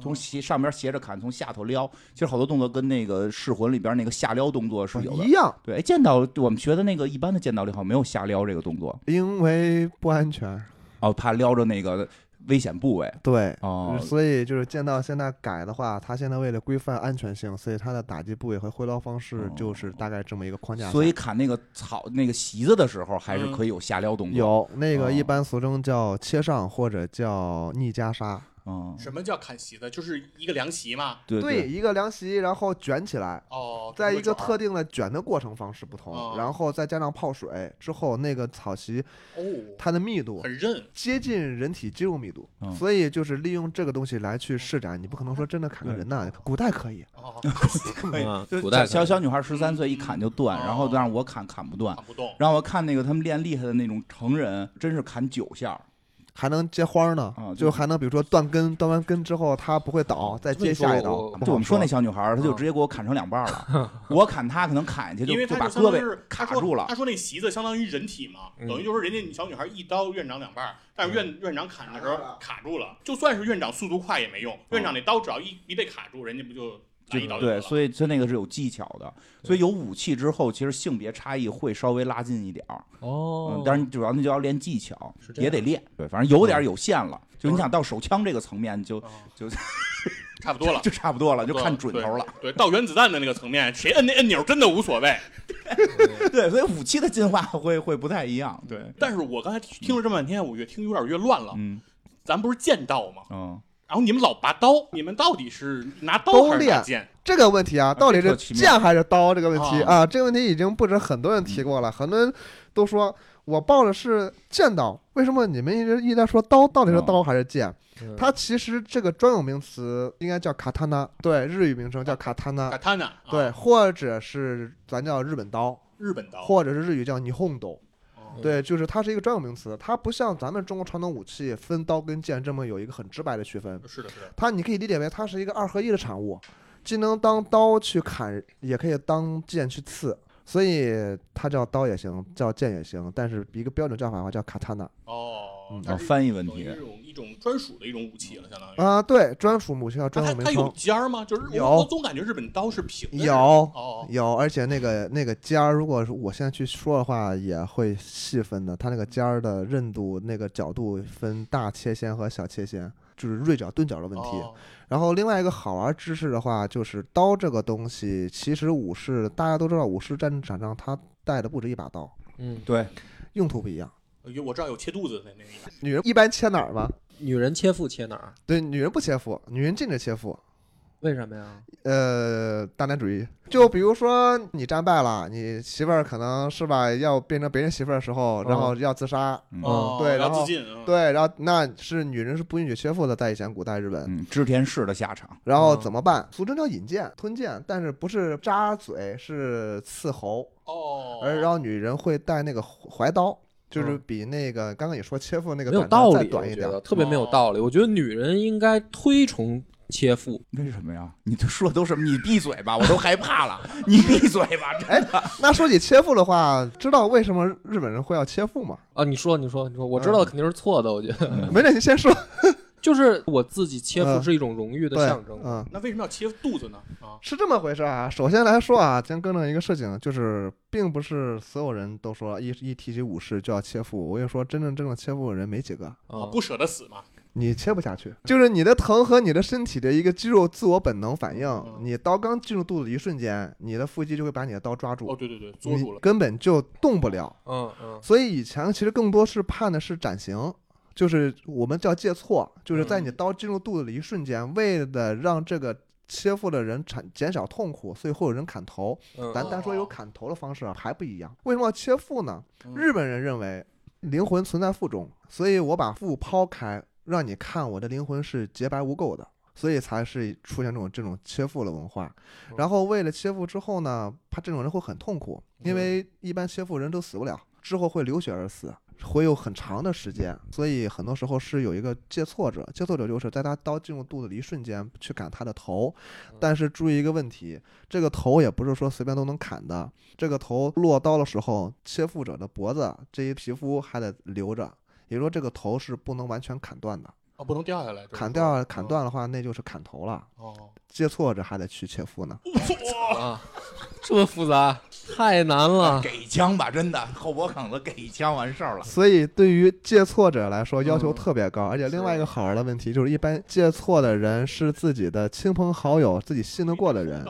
从斜上边斜着砍，从下头撩，其实好多动作跟那个《噬魂》里边那个下撩动作是有的一。样，对，哎剑道我们学的那个一般的剑道里好像没有下撩这个动作，因为不安全。哦，怕撩着那个危险部位。对，哦，所以就是剑道现在改的话，它现在为了规范安全性，所以它的打击部位和挥刀方式就是大概这么一个框架。哦所以砍那个草那个席子的时候，还是可以有下撩动作。有那个哦一般俗称叫切上或者叫逆袈裟，嗯，什么叫砍席子？就是一个凉席嘛。对对，，一个凉席，然后卷起来，哦，在一个特定的卷的过程方式不同，哦然后再加上泡水之后，那个草席哦，它的密度很韧。接近人体肌肉密度，嗯所以就是利用这个东西来去施展。你不可能说真的砍个人呐，古代可以，哦，[laughs] 可以古代小小女孩十三岁一砍就断，哦然后让我砍砍不断。砍不动。然后我看那个他们练厉害的那种成人，真是砍九下，还能接花呢啊，就还能比如说断根，断完根之后它不会倒，再接下一刀。就我们说那小女孩，她就嗯直接给我砍成两半了。[laughs] 我砍她可能砍下去因为就就把胳膊卡住了他。说那席子相当于人体嘛，嗯等于就是人家小女孩一刀院长两半儿，但是院院长砍的时候卡住了，就算是院长速度快也没用，院长那刀只要一一被卡住，人家不就来一刀对，所以他那个是有技巧的，所以有武器之后，其实性别差异会稍微拉近一点儿。哦嗯，，但是主要那就要练技巧也得练。对，反正有点有限了。就你想到手枪这个层面，就哦 [laughs] 就差不多了。就差不多了，就看准头了。对，到原子弹的那个层面，谁摁那按钮真的无所谓。[laughs] 对，所以武器的进化会会不太一样。对，但是我刚才听了这么半天，我越听有点越乱了。嗯咱不是剑道吗？嗯，然后你们老拔刀，你们到底是拿刀还是剑？这个问题啊，到底是剑还是刀？这个问题啊啊，这个问题已经不止很多人提过了，很多人都说我报的是剑刀，为什么你们一直一直在说刀？到底是刀还是剑？嗯它其实这个专有名词应该叫卡塔纳，对，日语名称叫卡塔纳，卡塔纳，对，啊，或者是咱叫日本刀，日本刀，或者是日语叫霓虹刀。哦对，就是它是一个专有名词，它不像咱们中国传统武器分刀跟剑这么有一个很直白的区分。是的，是的。它你可以理解为它是一个二合一的产物，既能当刀去砍，也可以当剑去刺，所以它叫刀也行，叫剑也行，但是一个标准叫法的话叫卡塔纳哦嗯，它是翻译问题是一种一种专属的一种武器了，相当于。啊、对，专属武器叫那它它有尖儿吗？就是有我我总感觉日本刀是平的。有哦，有，而且那个那个尖儿，如果是我现在去说的话，也会细分的。它那个尖儿的韧度、那个角度分大切线和小切线，就是锐角、钝角的问题。哦然后另外一个好玩知识的话，就是刀这个东西，其实武士大家都知道，武士战场上他带的不止一把刀，嗯，对，用途不一样。有我知道有切肚子的那个。女人一般切哪儿吗？女人切腹切哪儿？对，女人不切腹，女人禁止切腹。为什么呀？呃，大男主义。就比如说你战败了，你媳妇儿可能是吧，要变成别人媳妇儿的时候，然后要自杀，嗯哦，对然后自尽。嗯，对，然后那是女人是不允许切腹的，在以前古代日本。嗯，织田氏的下场。然后嗯怎么办？俗称叫引剑、吞剑，但是不是扎嘴，是刺喉。哦，而然后女人会带那个怀刀，就是嗯比那个刚刚你说切腹那个没有短道理，短一点我觉得。特别没有道理。我觉得女人应该推崇切腹。为什么呀？你都说的都什么？你闭嘴吧，我都害怕了。你闭嘴吧，真的。那说起切腹的话，知道为什么日本人会要切腹吗？啊，你说，你说，你说，我知道肯定是错的。我觉得，嗯没事，你先说。就是我自己切腹嗯是一种荣誉的象征。嗯，那为什么要切肚子呢？啊，是这么回事啊。首先来说啊，先更正一个事情，就是并不是所有人都说一一提起武士就要切腹。我跟你说，真正真正切腹的人没几个。啊，不舍得死嘛。你切不下去，就是你的疼和你的身体的一个肌肉自我本能反应嗯。你刀刚进入肚子一瞬间，你的腹肌就会把你的刀抓住，哦，对对对，捉住你了。根本就动不了。嗯嗯所以以前其实更多是判的是斩刑，就是我们叫借错，就是在你刀进入肚子的一瞬间，为了让这个切腹的人产减少痛苦，所以会有人砍头。嗯，咱单说有砍头的方式啊，还不一样。为什么要切腹呢？嗯日本人认为灵魂存在腹中，所以我把腹抛开，让你看我的灵魂是洁白无垢的。所以才是出现这种这种切腹的文化，然后为了切腹之后呢，怕这种人会很痛苦，因为一般切腹人都死不了，之后会流血而死，会有很长的时间，所以很多时候是有一个接错者，接错者就是在他刀进入肚子的一瞬间去砍他的头，但是注意一个问题，这个头也不是说随便都能砍的，这个头落刀的时候，切腹者的脖子这一皮肤还得留着，也就是说这个头是不能完全砍断的，哦，不能掉下来。就是砍掉砍。断的话，那就是砍头了。哦，接错者还得去切腹呢。哇，啊，这么复杂，太难了。给枪吧，真的后脖梗子给一枪完事儿了。所以对于借错者来说要求嗯特别高，而且另外一个好玩的问题就是，一般借错的人是自己的亲朋好友、自己信得过的人，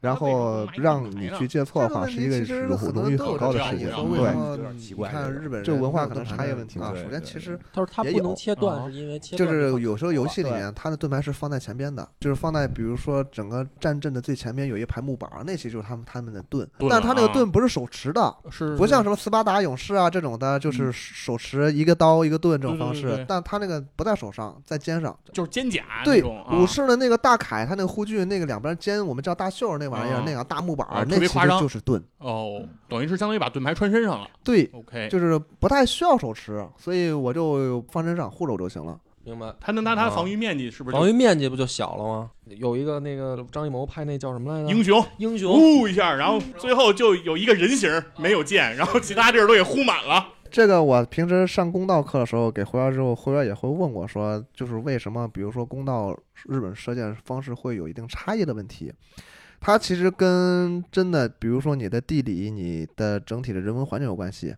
然后让你去借错的话，是一个嗯是荣荣誉很高的事情。对，你看日本人这文化可能差异问题嘛。首先，其实他说他不能切断，啊是因为切就是有时候游戏里面他的盾牌是放在前边的，就是放在比如说整个战阵的最前边有一排木板儿，那其实就是他们他们的盾，盾但他那个啊盾不是手持的，是不像什么斯巴达勇士啊这种的，就是手持一个刀一个盾这种方式对对，但他那个不在手上，在肩上。就是肩甲那对，武士的那个大铠，他那个护具那个两边肩，我们叫大袖那玩意儿啊，那样大木板啊，那其实就是盾。哦，等于是相当于把盾牌穿身上了。对，OK，就是不太需要手持，所以我就放身上护着我就行了。明白。他能拿他防御面积是不是防御面积不就小了吗？有一个那个张艺谋拍那叫什么来着？英雄英雄呼一下，然后最后就有一个人形儿没有剑，然后其他地儿都给呼满了。这个我平时上公道课的时候，给会员之后，会员也会问我说，就是为什么，比如说公道日本射箭方式会有一定差异的问题。它其实跟真的，比如说你的地理、你的整体的人文环境有关系。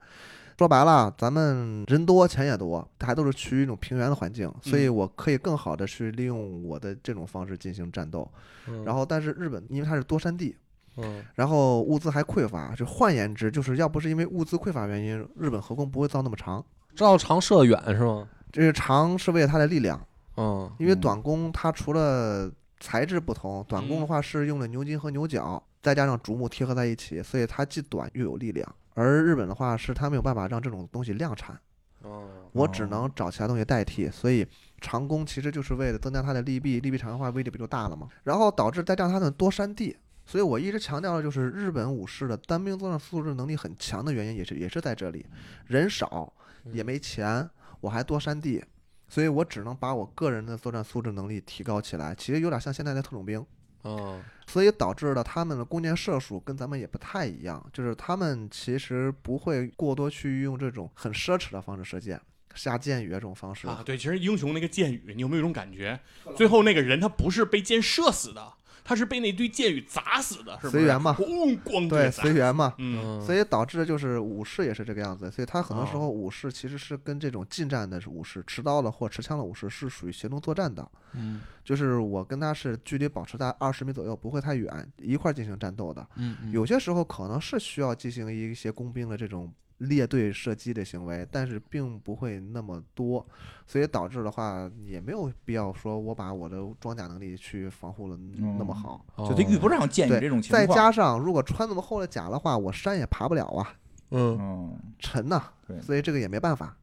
说白了，咱们人多钱也多，还都是处于一种平原的环境，所以嗯我可以更好的去利用我的这种方式进行战斗。嗯然后，但是日本因为它是多山地，嗯然后物资还匮乏，就换言之，就是要不是因为物资匮乏原因，日本核攻不会造那么长。造长射远是吗？这个长是为了它的力量，嗯因为嗯短弓它除了材质不同，短弓的话是用的牛筋和牛角，再加上竹木贴合在一起，所以它既短又有力量。而日本的话是它没有办法让这种东西量产，哦我只能找其他东西代替，所以长弓其实就是为了增加它的利弊，利弊长的话威力不就大了吗？然后导致再加上它的多山地。所以我一直强调的就是日本武士的单兵作战素质能力很强的原因，也是也是在这里，人少也没钱，我还多山地，所以我只能把我个人的作战素质能力提高起来，其实有点像现在的特种兵，嗯所以导致了他们的弓箭射术跟咱们也不太一样，就是他们其实不会过多去用这种很奢侈的方式射箭，下箭雨啊这种方式。啊，对，其实英雄那个箭雨，你有没有一种感觉？最后那个人他不是被箭射死的，他是被那堆箭雨砸死的，是吧？随缘嘛咣咣对，随缘嘛。嗯，嗯，所以导致就是武士也是这个样子，所以他很多时哦候武士其实是跟这种近战的武士、持刀的或持枪的武士是属于协同作战的。嗯就是我跟他是距离保持在二十米左右，不会太远，一块儿进行战斗的。嗯嗯有些时候可能是需要进行一些工兵的这种列队射击的行为，但是并不会那么多，所以导致的话也没有必要说我把我的装甲能力去防护了那么好。哦就他遇不上剑雨对这种情再。加上如果穿那么厚的甲的话，我山也爬不了啊，嗯嗯，沉呐、对所以这个也没办法。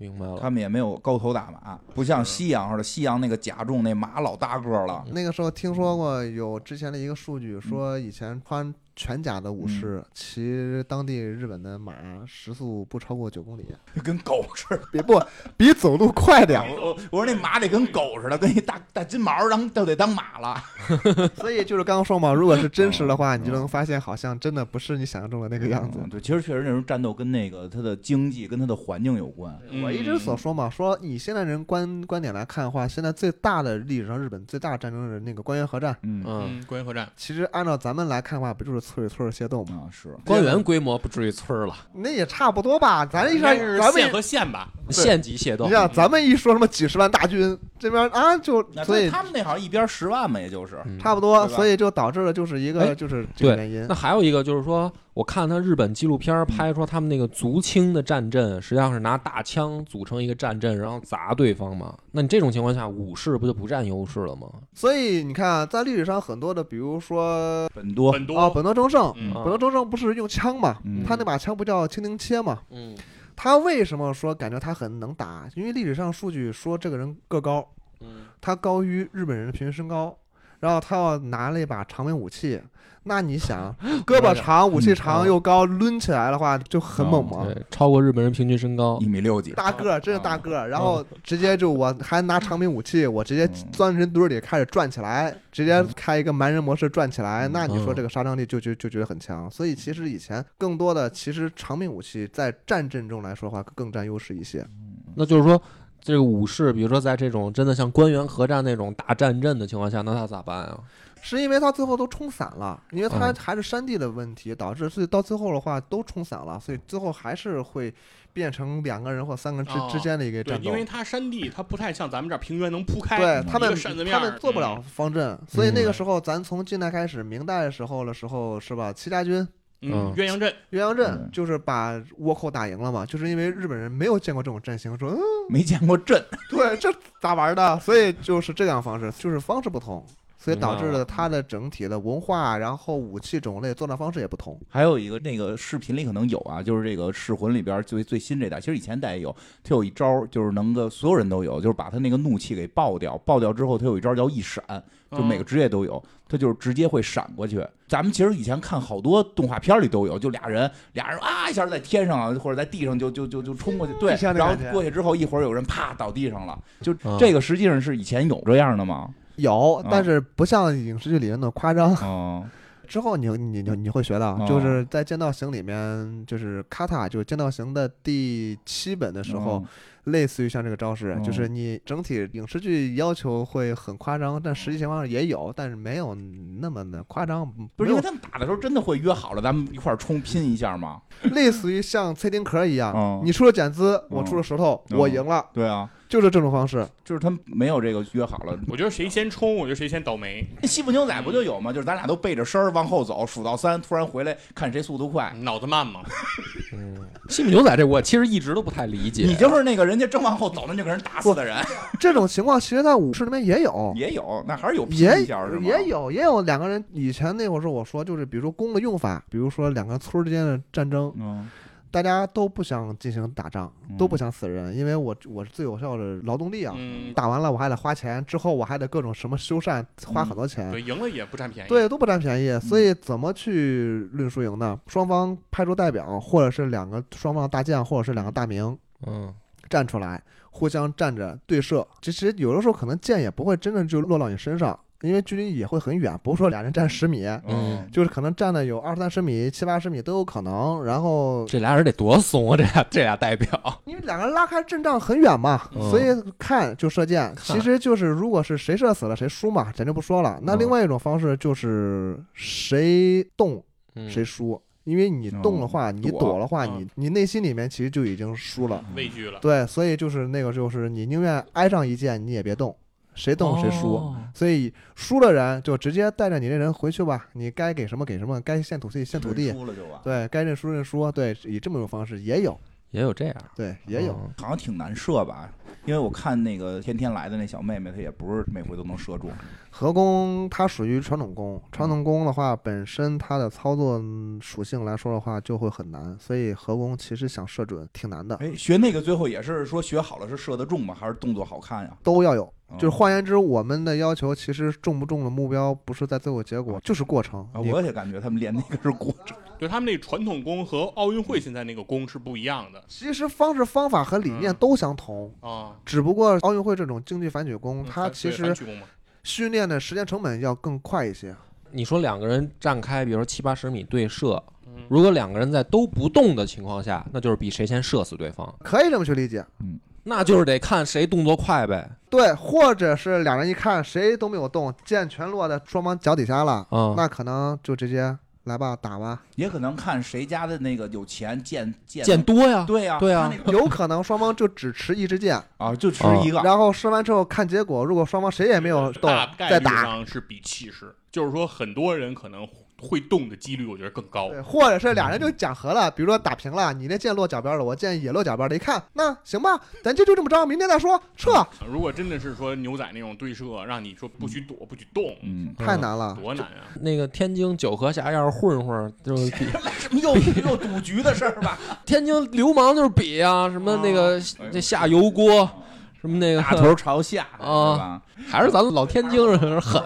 明白了。他们也没有高头大马，不像西洋似的，西洋那个甲重那马老大个儿了。那个时候听说过有之前的一个数据，说以前穿全甲的武士骑当地日本的马时速不超过九公里，[laughs] 跟狗似的。比不比走路快点。我我说那马得跟狗似的，跟一大大金毛当都得当马了。[laughs] 所以就是刚刚说嘛，如果是真实的话，你就能发现好像真的不是你想象中的那个样子嗯。对，其实确实那种战斗跟那个它的经济跟它的环境有关。嗯我一直所说嘛，说以现在人观观点来看的话，现在最大的历史上日本最大的战争是那个关原合战。嗯嗯，嗯，关原合战，其实按照咱们来看的话，不就是村与村的械斗嘛？啊是，官员规模不至于村儿了，那也差不多吧。咱一说咱们县咱们和县吧？县级械斗你。像咱们一说什么几十万大军，这边啊就所以他们那好像一边十万嘛，也就是。嗯差不多，所以就导致了就是一个哎就是这个原因那。还有一个就是说，我看他日本纪录片儿拍说他们那个足轻的战阵，实际上是拿大枪组成一个战阵，然后砸对方嘛。那你这种情况下，武士不就不占优势了吗？所以你看啊，在历史上很多的，比如说本多，很多哦，本多忠胜，嗯啊本多忠胜不是用枪嘛？嗯他那把枪不叫蜻蜓切嘛？嗯他为什么说感觉他很能打？因为历史上数据说这个人个高，嗯他高于日本人的平均身高，然后他要拿了一把长柄武器，那你想，[laughs] 胳膊长、武器长又高，抡起来的话就很猛嘛。对，超过日本人平均身高一。米六几，大个儿，真是大个儿，然后直接就我还拿长柄武器，我直接钻人堆里开始转起来，直接开一个蛮人模式转起来，那你说这个杀伤力就就就觉得很强。所以其实以前更多的其实长柄武器在战阵中来说的话更占优势一些。那就是说，这个武士，比如说在这种真的像官员合战那种大战阵的情况下，那他咋办啊？是因为他最后都冲散了，因为他嗯还是山地的问题，导致所以到最后的话都冲散了，所以最后还是会变成两个人或三个人之、哦之间的一个对，战斗因。为它山地它不太像咱们这儿平原能铺开，对他们他们做不了嗯方阵，所以那个嗯时候咱从近代开始，明代的时候的时候是吧？戚家军嗯嗯，鸳鸯阵，鸳鸯阵嗯就是把倭寇打赢了嘛，就是因为日本人没有见过这种阵型，说嗯，没见过阵，[laughs] 对，这咋玩的？所以就是这样方式，就是方式不同，所以导致了它的整体的文化，然后武器种类、作战方式也不同。还有一个那个视频里可能有啊，就是这个噬魂里边最最新这代，其实以前代也有，它有一招就是能够所有人都有，就是把他那个怒气给爆掉，爆掉之后他有一招叫一闪，就每个嗯职业都有，他就是直接会闪过去。咱们其实以前看好多动画片里都有，就俩人俩人啊一下在天上啊或者在地上就就就就冲过去，对然后过去之后一会儿有人啪倒地上了，就嗯这个实际上是以前有这样的吗？有啊，但是不像影视剧里那么夸张。哦，[laughs] 之后你你你你会学到哦，就是在剑道行里面，就是卡塔，就是剑道行的第七本的时候，类似于像这个招式，就是哦你整体影视剧要求会很夸张，但实际情况下也有，但是没有那么的夸张，不是因为他们打的时候真的会约好了，咱们一块儿冲拼一下吗？类似于像猜丁壳一样，哦你出了剪子，我哦出了石头，哦我赢了，对啊，就是这种方式。就是他们没有这个约好了。我觉得谁先冲，我觉得谁先倒霉。那西部牛仔不就有吗？就是咱俩都背着身儿往后走，数到三，突然回来看谁速度快。脑子慢嘛，[laughs] 西部牛仔这我其实一直都不太理解。你就是那个人家正往后走的那个人打死的人，这种情况其实，在武士里面也有，[laughs] 也有，那还是有拼也一下是吗？也有也有两个人。以前那会儿是我说，就是比如说弓的用法，比如说两个村之间的战争，嗯，大家都不想进行打仗，嗯都不想死人，因为我我是最有效的劳动力啊。嗯，打完了我还得花钱，之后我还得各种什么修缮，花很多钱。对，赢了也不占便宜。对，都不占便宜，所以怎么去论输赢呢？双方派出代表，或者是两个双方的大将，或者是两个大名嗯，站出来，互相站着对射。其实有的时候可能箭也不会真正就落到你身上，因为距离也会很远，不是说俩人站十米，嗯，就是可能站的有二三十米、七八十米都有可能。然后这俩人得多怂啊！这俩这俩代表，因为两个人拉开阵仗很远嘛，嗯所以看就射箭，其实就是如果是谁射死了谁输嘛，咱就不说了。那嗯另外一种方式就是谁动嗯谁输，因为你动的话，你躲躲的话，嗯你你内心里面其实就已经输了。畏惧了。对，所以就是那个就是你宁愿挨上一箭，你也别动，谁动谁输。哦所以输的人就直接带着你这人回去吧，你该给什么给什么，该献土地献土地，输了就完。对该认输认输，对，以这么种方式也有，也有这样，对也有。嗯好像挺难射吧？因为我看那个天天来的那小妹妹，她也不是每回都能射中。合弓它属于传统弓，传统弓的话本身它的操作嗯属性来说的话就会很难，所以合弓其实想射准挺难的，哎，学那个最后也是说学好了是射得中吗？还是动作好看呀？都要有。哦就是换言之，我们的要求其实中不中的目标不是在最后结果，就是过程。啊，我也感觉他们练那个是过程。就他们那传统弓和奥运会现在那个弓是不一样的其实方式方法和理念嗯都相同，啊。只不过奥运会这种竞技反曲弓，它其实训练的时间成本要更快一些。你说两个人站开，比如说七八十米对射，嗯。如果两个人在都不动的情况下，那就是比谁先射死对方，可以这么去理解，那就是得看谁动作快呗。对，或者是两人一看谁都没有动，箭全落在双方脚底下了，啊，那可能就直接来吧，打吧。也可能看谁家的那个有钱剑剑剑多呀，对呀，对啊他那个 [laughs] 有可能双方就只持一支箭，[laughs] 啊，就持一个。然后射完之后看结果，如果双方谁也没有动大，概率再打。上是比气势，就是说很多人可能会动的几率，我觉得更高。对，或者是俩人就讲和了，比如说打平了，你那箭落脚边了，我箭也落脚边了，一看那行吧，咱这就这么着，明天再说，撤，如果真的是说牛仔那种对射，让你说不许躲不许动，嗯，太难了。多难啊！那个天津九河峡要是混混，就 [laughs] 是比什么又又赌局的事儿吧？[laughs] 天津流氓就是比啊，什么那个哎呦这下油锅，什么那个大头朝下啊吧？还是咱老天津人狠。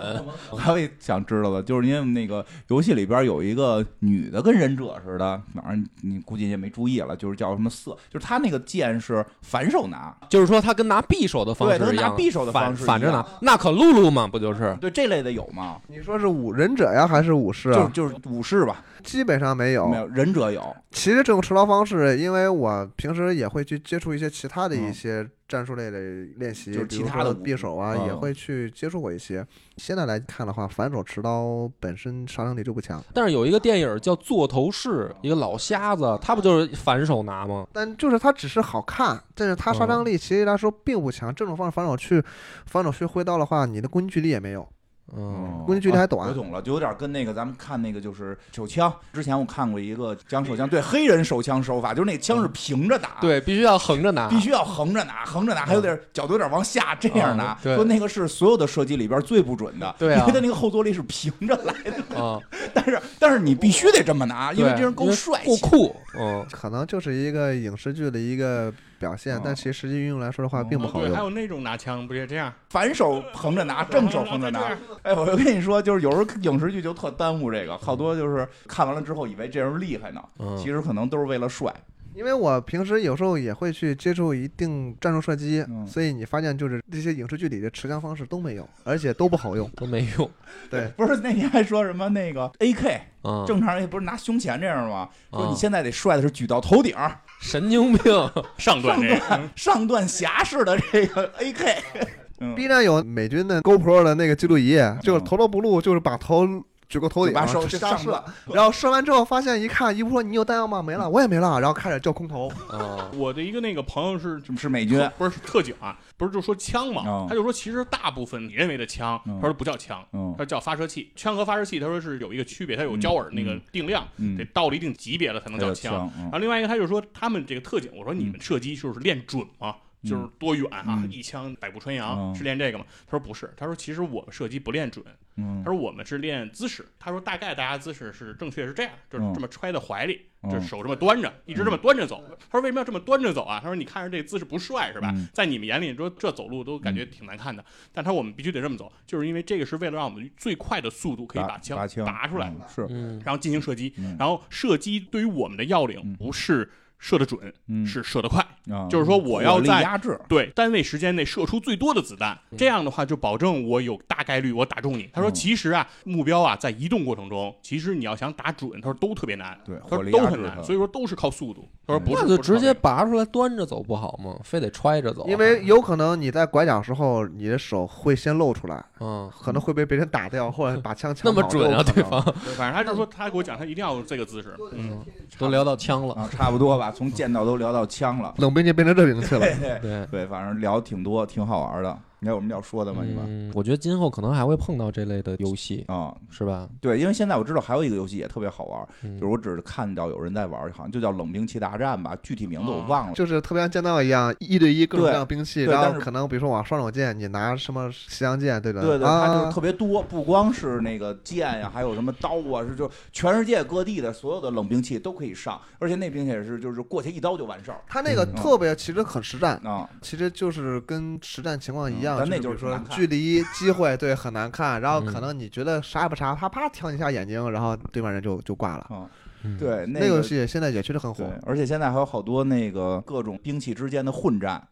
我 [laughs] 还有想知道的，就是因为那个游戏里边有一个女的跟忍者似的，反正你估计也没注意了，就是叫什么色，就是他那个剑是反手拿，就是说他跟拿匕首的方对，她跟式一样，拿匕首的反方式反着拿那可露露嘛，不就是？对这类的有吗？你说是武忍者呀，还是武士啊？就就是武士吧，基本上没有。没有忍者有，其实这种持刀方式，因为我平时也会去接触一些其他的一些战术类的练习，就其他的匕首啊，也嗯会去接触过一些。现在来看的话，反手持刀本身杀伤力就不强，但是有一个电影叫《座头市》，一个老瞎子，他不就是反手拿吗？但就是他只是好看，但是他杀伤力其实来说并不强。这种方式反手去反手去挥刀的话，你的攻击距离也没有。嗯，估计距离还啊短。我懂了，就有点跟那个咱们看那个就是手枪，之前我看过一个讲手枪，对黑人手枪手法，就是那枪是平着打，，对，必须要横着拿，必须要横着拿，横着拿，还有点角度有点往下这样拿嗯，对。说那个是所有的射击里边最不准的，对啊。因为它那个后坐力是平着来的，啊，[laughs] 但是但是你必须得这么拿，因为这人够帅气。够酷，嗯，可能就是一个影视剧的一个表现，但哦其实实际运用来说的话，并不好对，还。有那种拿枪不也这样？反手横着拿，正手横着拿。哎，我就跟你说，就是有时候影视剧就特耽误这个，好多就是看完了之后以为这人厉害呢，嗯其实可能都是为了帅。因为我平时有时候也会去接触一定战术射击，嗯所以你发现就是这些影视剧里的持枪方式都没有，而且都不好用。[laughs] 都没用，[laughs] 对，不是那天还说什么那个 AK 嗯，正常人不是拿胸前这样吗？说你嗯现在得帅的是举到头顶，神经病，上段这个，上上段侠式的这个 AK。嗯 B 站有美军的 GoPro 的那个记录仪，就是头都不露，就是把头举过头顶，把手就瞎射，[laughs] 然后射完之后发现一看，一不说你有弹药吗？没了，我也没了，然后开始叫空投。啊，[laughs] 我的一个那个朋友是是是美军不是特警啊，不是就说枪嘛，哦他就说其实大部分你认为的枪，嗯他说不叫枪，嗯他说叫发射器。枪和发射器他说是有一个区别，它有焦耳那个定量，嗯得到了一定级别了才能叫枪。枪，嗯然后另外一个他就说他们这个特警，我说你们射击就是练准吗？就是多远啊，嗯。一枪百步穿杨、嗯。是练这个吗？他说不是，他说其实我们射击不练准，嗯。他说我们是练姿势。他说大概大家姿势是正确是这样，就是嗯。这么揣在怀里，嗯就是手这么端着，一直这么端着走。他说为什么要这么端着走啊？他说你看着这个姿势不帅是吧？嗯。在你们眼里说这走路都感觉挺难看的，但他说我们必须得这么走，就是因为这个是为了让我们最快的速度可以把枪拔出来，嗯是。嗯，然后进行射击。嗯。然后射击对于我们的要领嗯。不是射得准，嗯。是射得快。啊就是说我要在压制，对，单位时间内射出最多的子弹，嗯。这样的话就保证我有大概率我打中你。他说，嗯。其实啊，目标啊在移动过程中，其实你要想打准，他说都特别难，对他说都很难，所以说都是靠速度。他说不是，那就直接拔出来端着走不好吗？非得揣着走，因为有可能你在拐角时候，你的手会先露出来，嗯，可能会被别人打掉，[laughs] 或者把枪抢那么准啊，对方。对反正他就说他给我讲，他一定要有这个姿势。嗯，都聊到枪了，啊，差不多吧，从剑道都聊到枪了。冷兵器变成热兵器了。[laughs] 对对。对，反正聊挺多，挺好玩的。你还有什么要说的吗？你们嗯，我觉得今后可能还会碰到这类的游戏，啊，是吧？对，因为现在我知道还有一个游戏也特别好玩，嗯就是我只是看到有人在玩，好像就叫冷兵器大战吧，具体名字我哦忘了。就是特别像剑道一样，一对一各种各样兵器，然后可能比如说我双手剑，你拿什么西洋剑，对的，对对，它就是啊特别多，不光是那个剑呀，还有什么刀啊，是就全世界各地的所有的冷兵器都可以上，而且那兵器也是就是过去一刀就完事儿它那个嗯特别其实很实战，啊。其实就是跟实战情况一样，嗯但那就是说距离、机会，对，很难看。然后嗯可能你觉得啥也不啥，啪啪挑你一下眼睛，然后对面人就就挂了。对，那个个游戏现在也确实很火。，而且现在还有好多那个各种兵器之间的混战，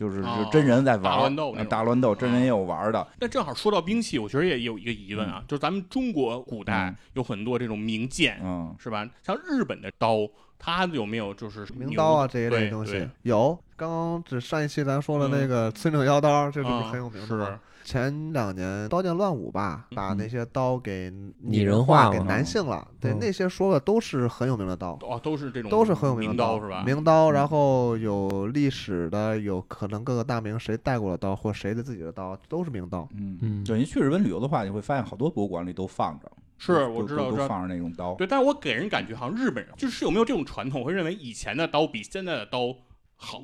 就是哦就真人在玩大儿乱斗大乱斗，真人也有玩的。那正好说到兵器，我觉得也有一个疑问啊，就是咱们中国古代嗯。有很多这种名剑，嗯。是吧？像日本的刀，它有没有就是名刀啊这一类东西。有，刚刚只上一期咱说的嗯。那个村正腰刀，这是不是啊很有名的？前两年《刀剑乱舞》吧，把嗯那些刀给拟人化给男性了。对，嗯那些说的都是很有名的刀。哦，都是这种都是很有名的刀是吧？名刀，嗯然后有历史的，有可能各个大名谁带过的刀，或谁的自己的刀，都是名刀。嗯嗯对，你去日本旅游的话，你会发现好多博物馆里都放着，是我知道我知道都都放着那种刀。对，但是我给人感觉好像日本人就是有没有这种传统，会认为以前的刀比现在的刀好，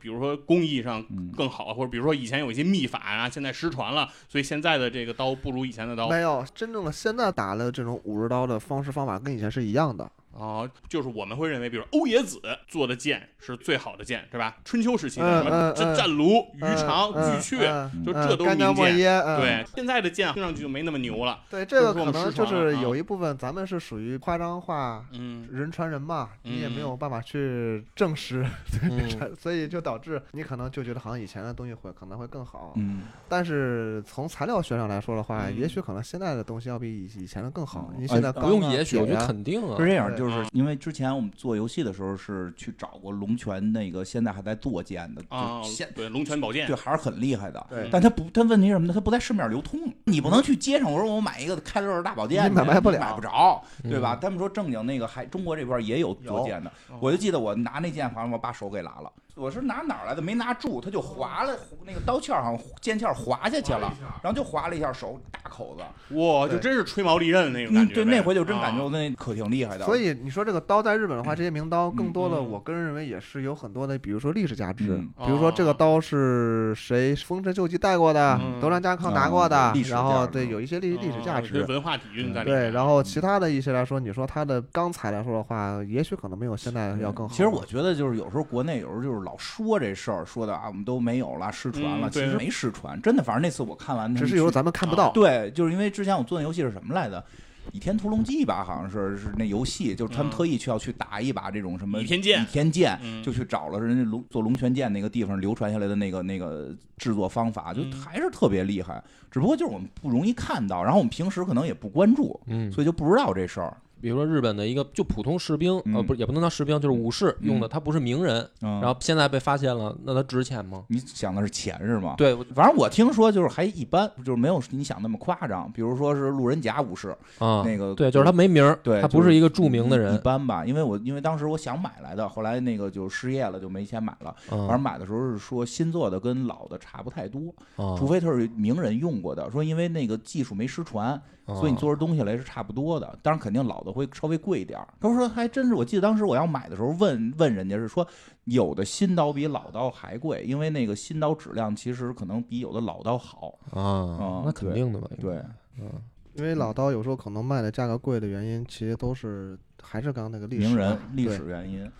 比如说工艺上嗯更好，或者比如说以前有一些秘法啊，现在失传了，所以现在的这个刀不如以前的刀。没有真正的现在打的这种武士刀的方式方法跟以前是一样的。哦，就是我们会认为，比如欧冶子做的剑是最好的剑，对吧？春秋时期的嗯什么战卢、鱼肠、嗯巨阙，嗯就嗯这都是名干莫剑。对，现在的剑听上去就没那么牛了。对，这个可能就是有一部分咱们是属于夸张化。嗯，人传人嘛，你也没嗯有办法去证实，嗯 [laughs] 所以就导致你可能就觉得好像以前的东西会可能会更好。嗯，但是从材料学上来说的话，也许可能现在的东西要比以以前的更好。你现在嗯不用也许，我觉得肯定啊是，这样，对就是就是因为之前我们做游戏的时候是去找过龙泉那个现在还在做剑的，啊就现，对，龙泉宝剑对，还是很厉害的。对但它不，它问题是什么呢？它不在市面流通，你不能去街上，我说我买一个开乐大宝剑，你买卖不了买不着，对吧？嗯他们说正经那个还中国这边也有做剑的，哦我就记得我拿那剑，好像我把手给拉了，我是拿哪儿来的？没拿住，他就划了，那个刀鞘好像剑鞘划下去了，然后就划了一下手，大口子。哇，就真是吹毛利刃那种感嗯，觉。对，那回就真感觉我那可挺厉害的。所以你说这个刀在日本的话，这些名刀更多的，嗯我个人认为也是有很多的，比如说历史价值嗯，比如说这个刀是谁丰臣秀吉带过的嗯，德川家康拿过的嗯历，史然后对有一些历历史价值。文化底蕴在里面。对，然后其他的一些来说，你说它的钢材来说的话，也许可能没有现在要更好。其实我觉得就是有时候国内有时候就是老说这事儿，说的啊我们都没有了，失传了，嗯其实没失传，真的。反正那次我看完只是有时候咱们看不到。对，就是因为之前我做那游戏是什么来着？《倚天屠龙记》吧，好像是是那游戏，就是他们嗯特意去要去打一把这种什么倚天剑倚天剑，嗯就去找了人家龙做龙泉剑那个地方流传下来的那个那个制作方法，就嗯还是特别厉害。只不过就是我们不容易看到，然后我们平时可能也不关注，嗯，所以就不知道这事儿。比如说日本的一个就普通士兵，呃，嗯不也不能叫士兵，就是武士用的，他不是名人，嗯，然后现在被发现了，那他值钱吗？你想的是钱是吗？对反正我听说就是还一般，就是没有你想那么夸张。比如说是路人甲武士，啊，那个对，就是他没名儿，对他不是一个著名的人一，般吧。因为我因为当时我想买来的，后来那个就失业了，就没钱买了。反正嗯，买的时候是说新做的跟老的差不太多，啊除非他是名人用过的。说因为那个技术没失传，所以你做出东西来是差不多的。当然肯定老的会稍微贵一点儿。他说还真是，我记得当时我要买的时候问问人家是说，有的新刀比老刀还贵，因为那个新刀质量其实可能比有的老刀好。啊，那肯定的吧？对，嗯，因为老刀有时候可能卖的价格贵的原因，其实都是还是刚刚那个历史名人历史原因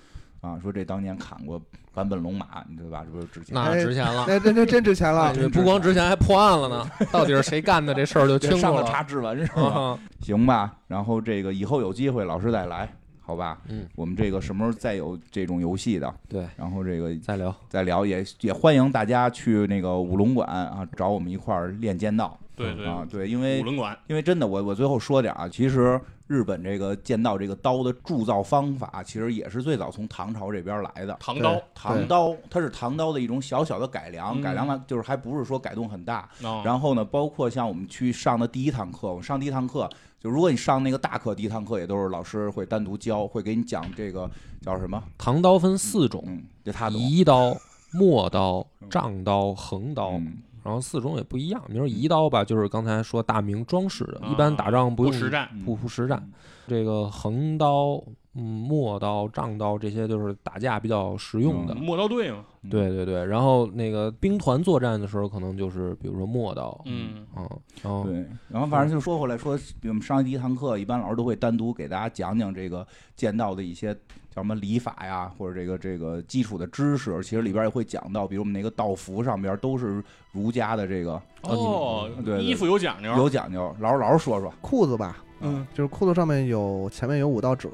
啊，说这当年砍过坂本龙马，你对吧？这不是值钱那值钱了。那那那真值钱了。对不光值钱，还破案了呢。到底是谁干的这事儿就清楚上了了。查指纹是吧？啊，行吧，然后这个以后有机会老师再来，好吧？嗯，我们这个什么时候再有这种游戏的，对，然后这个再聊。再聊，也也欢迎大家去那个五龙馆啊，找我们一块儿练剑道对对啊，对，因为五龙馆因为真的，我我最后说点啊，其实日本这个剑道这个刀的铸造方法，其实也是最早从唐朝这边来的。唐刀，唐刀，它是唐刀的一种小小的改良，嗯改良了就是还不是说改动很大。然然后呢，包括像我们去上的第一堂课，我上第一堂课，就如果你上那个大课，第一堂课也都是老师会单独教，会给你讲这个叫什么？唐刀分四种：嗯，就他懂。移刀、陌刀、丈刀、横刀。嗯然后四种也不一样。比如说移刀吧，就是刚才说大明装饰的，啊一般打仗不用不实战，不不实战。这个横刀、嗯，陌刀、丈刀这些就是打架比较实用的。嗯磨刀队嘛，嗯对对对，然后那个兵团作战的时候，可能就是比如说陌刀，嗯，嗯，然后对，然后反正就说回来说，比我们上第一堂课，一般老师都会单独给大家讲讲这个剑道的一些叫什么礼法呀，或者这个这个基础的知识。其实里边也会讲到，比如我们那个道服上边都是儒家的这个哦对对衣服有讲究，有讲究。老师老师说说，裤子吧，嗯，就是裤子上面有前面有五道褶，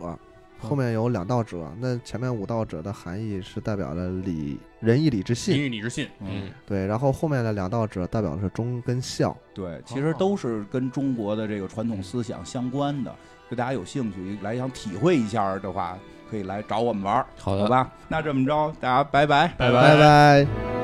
后面有两道褶。那前面五道褶的含义是代表了礼仁义礼智今信，日礼智信，嗯，对。然后后面的两道褶代表的是忠跟孝。对，其实都是跟中国的这个传统思想相关的。就大家有兴趣来想体会一下的话，可以来找我们玩儿，好的，好吧？那这么着，大家拜拜，拜拜拜。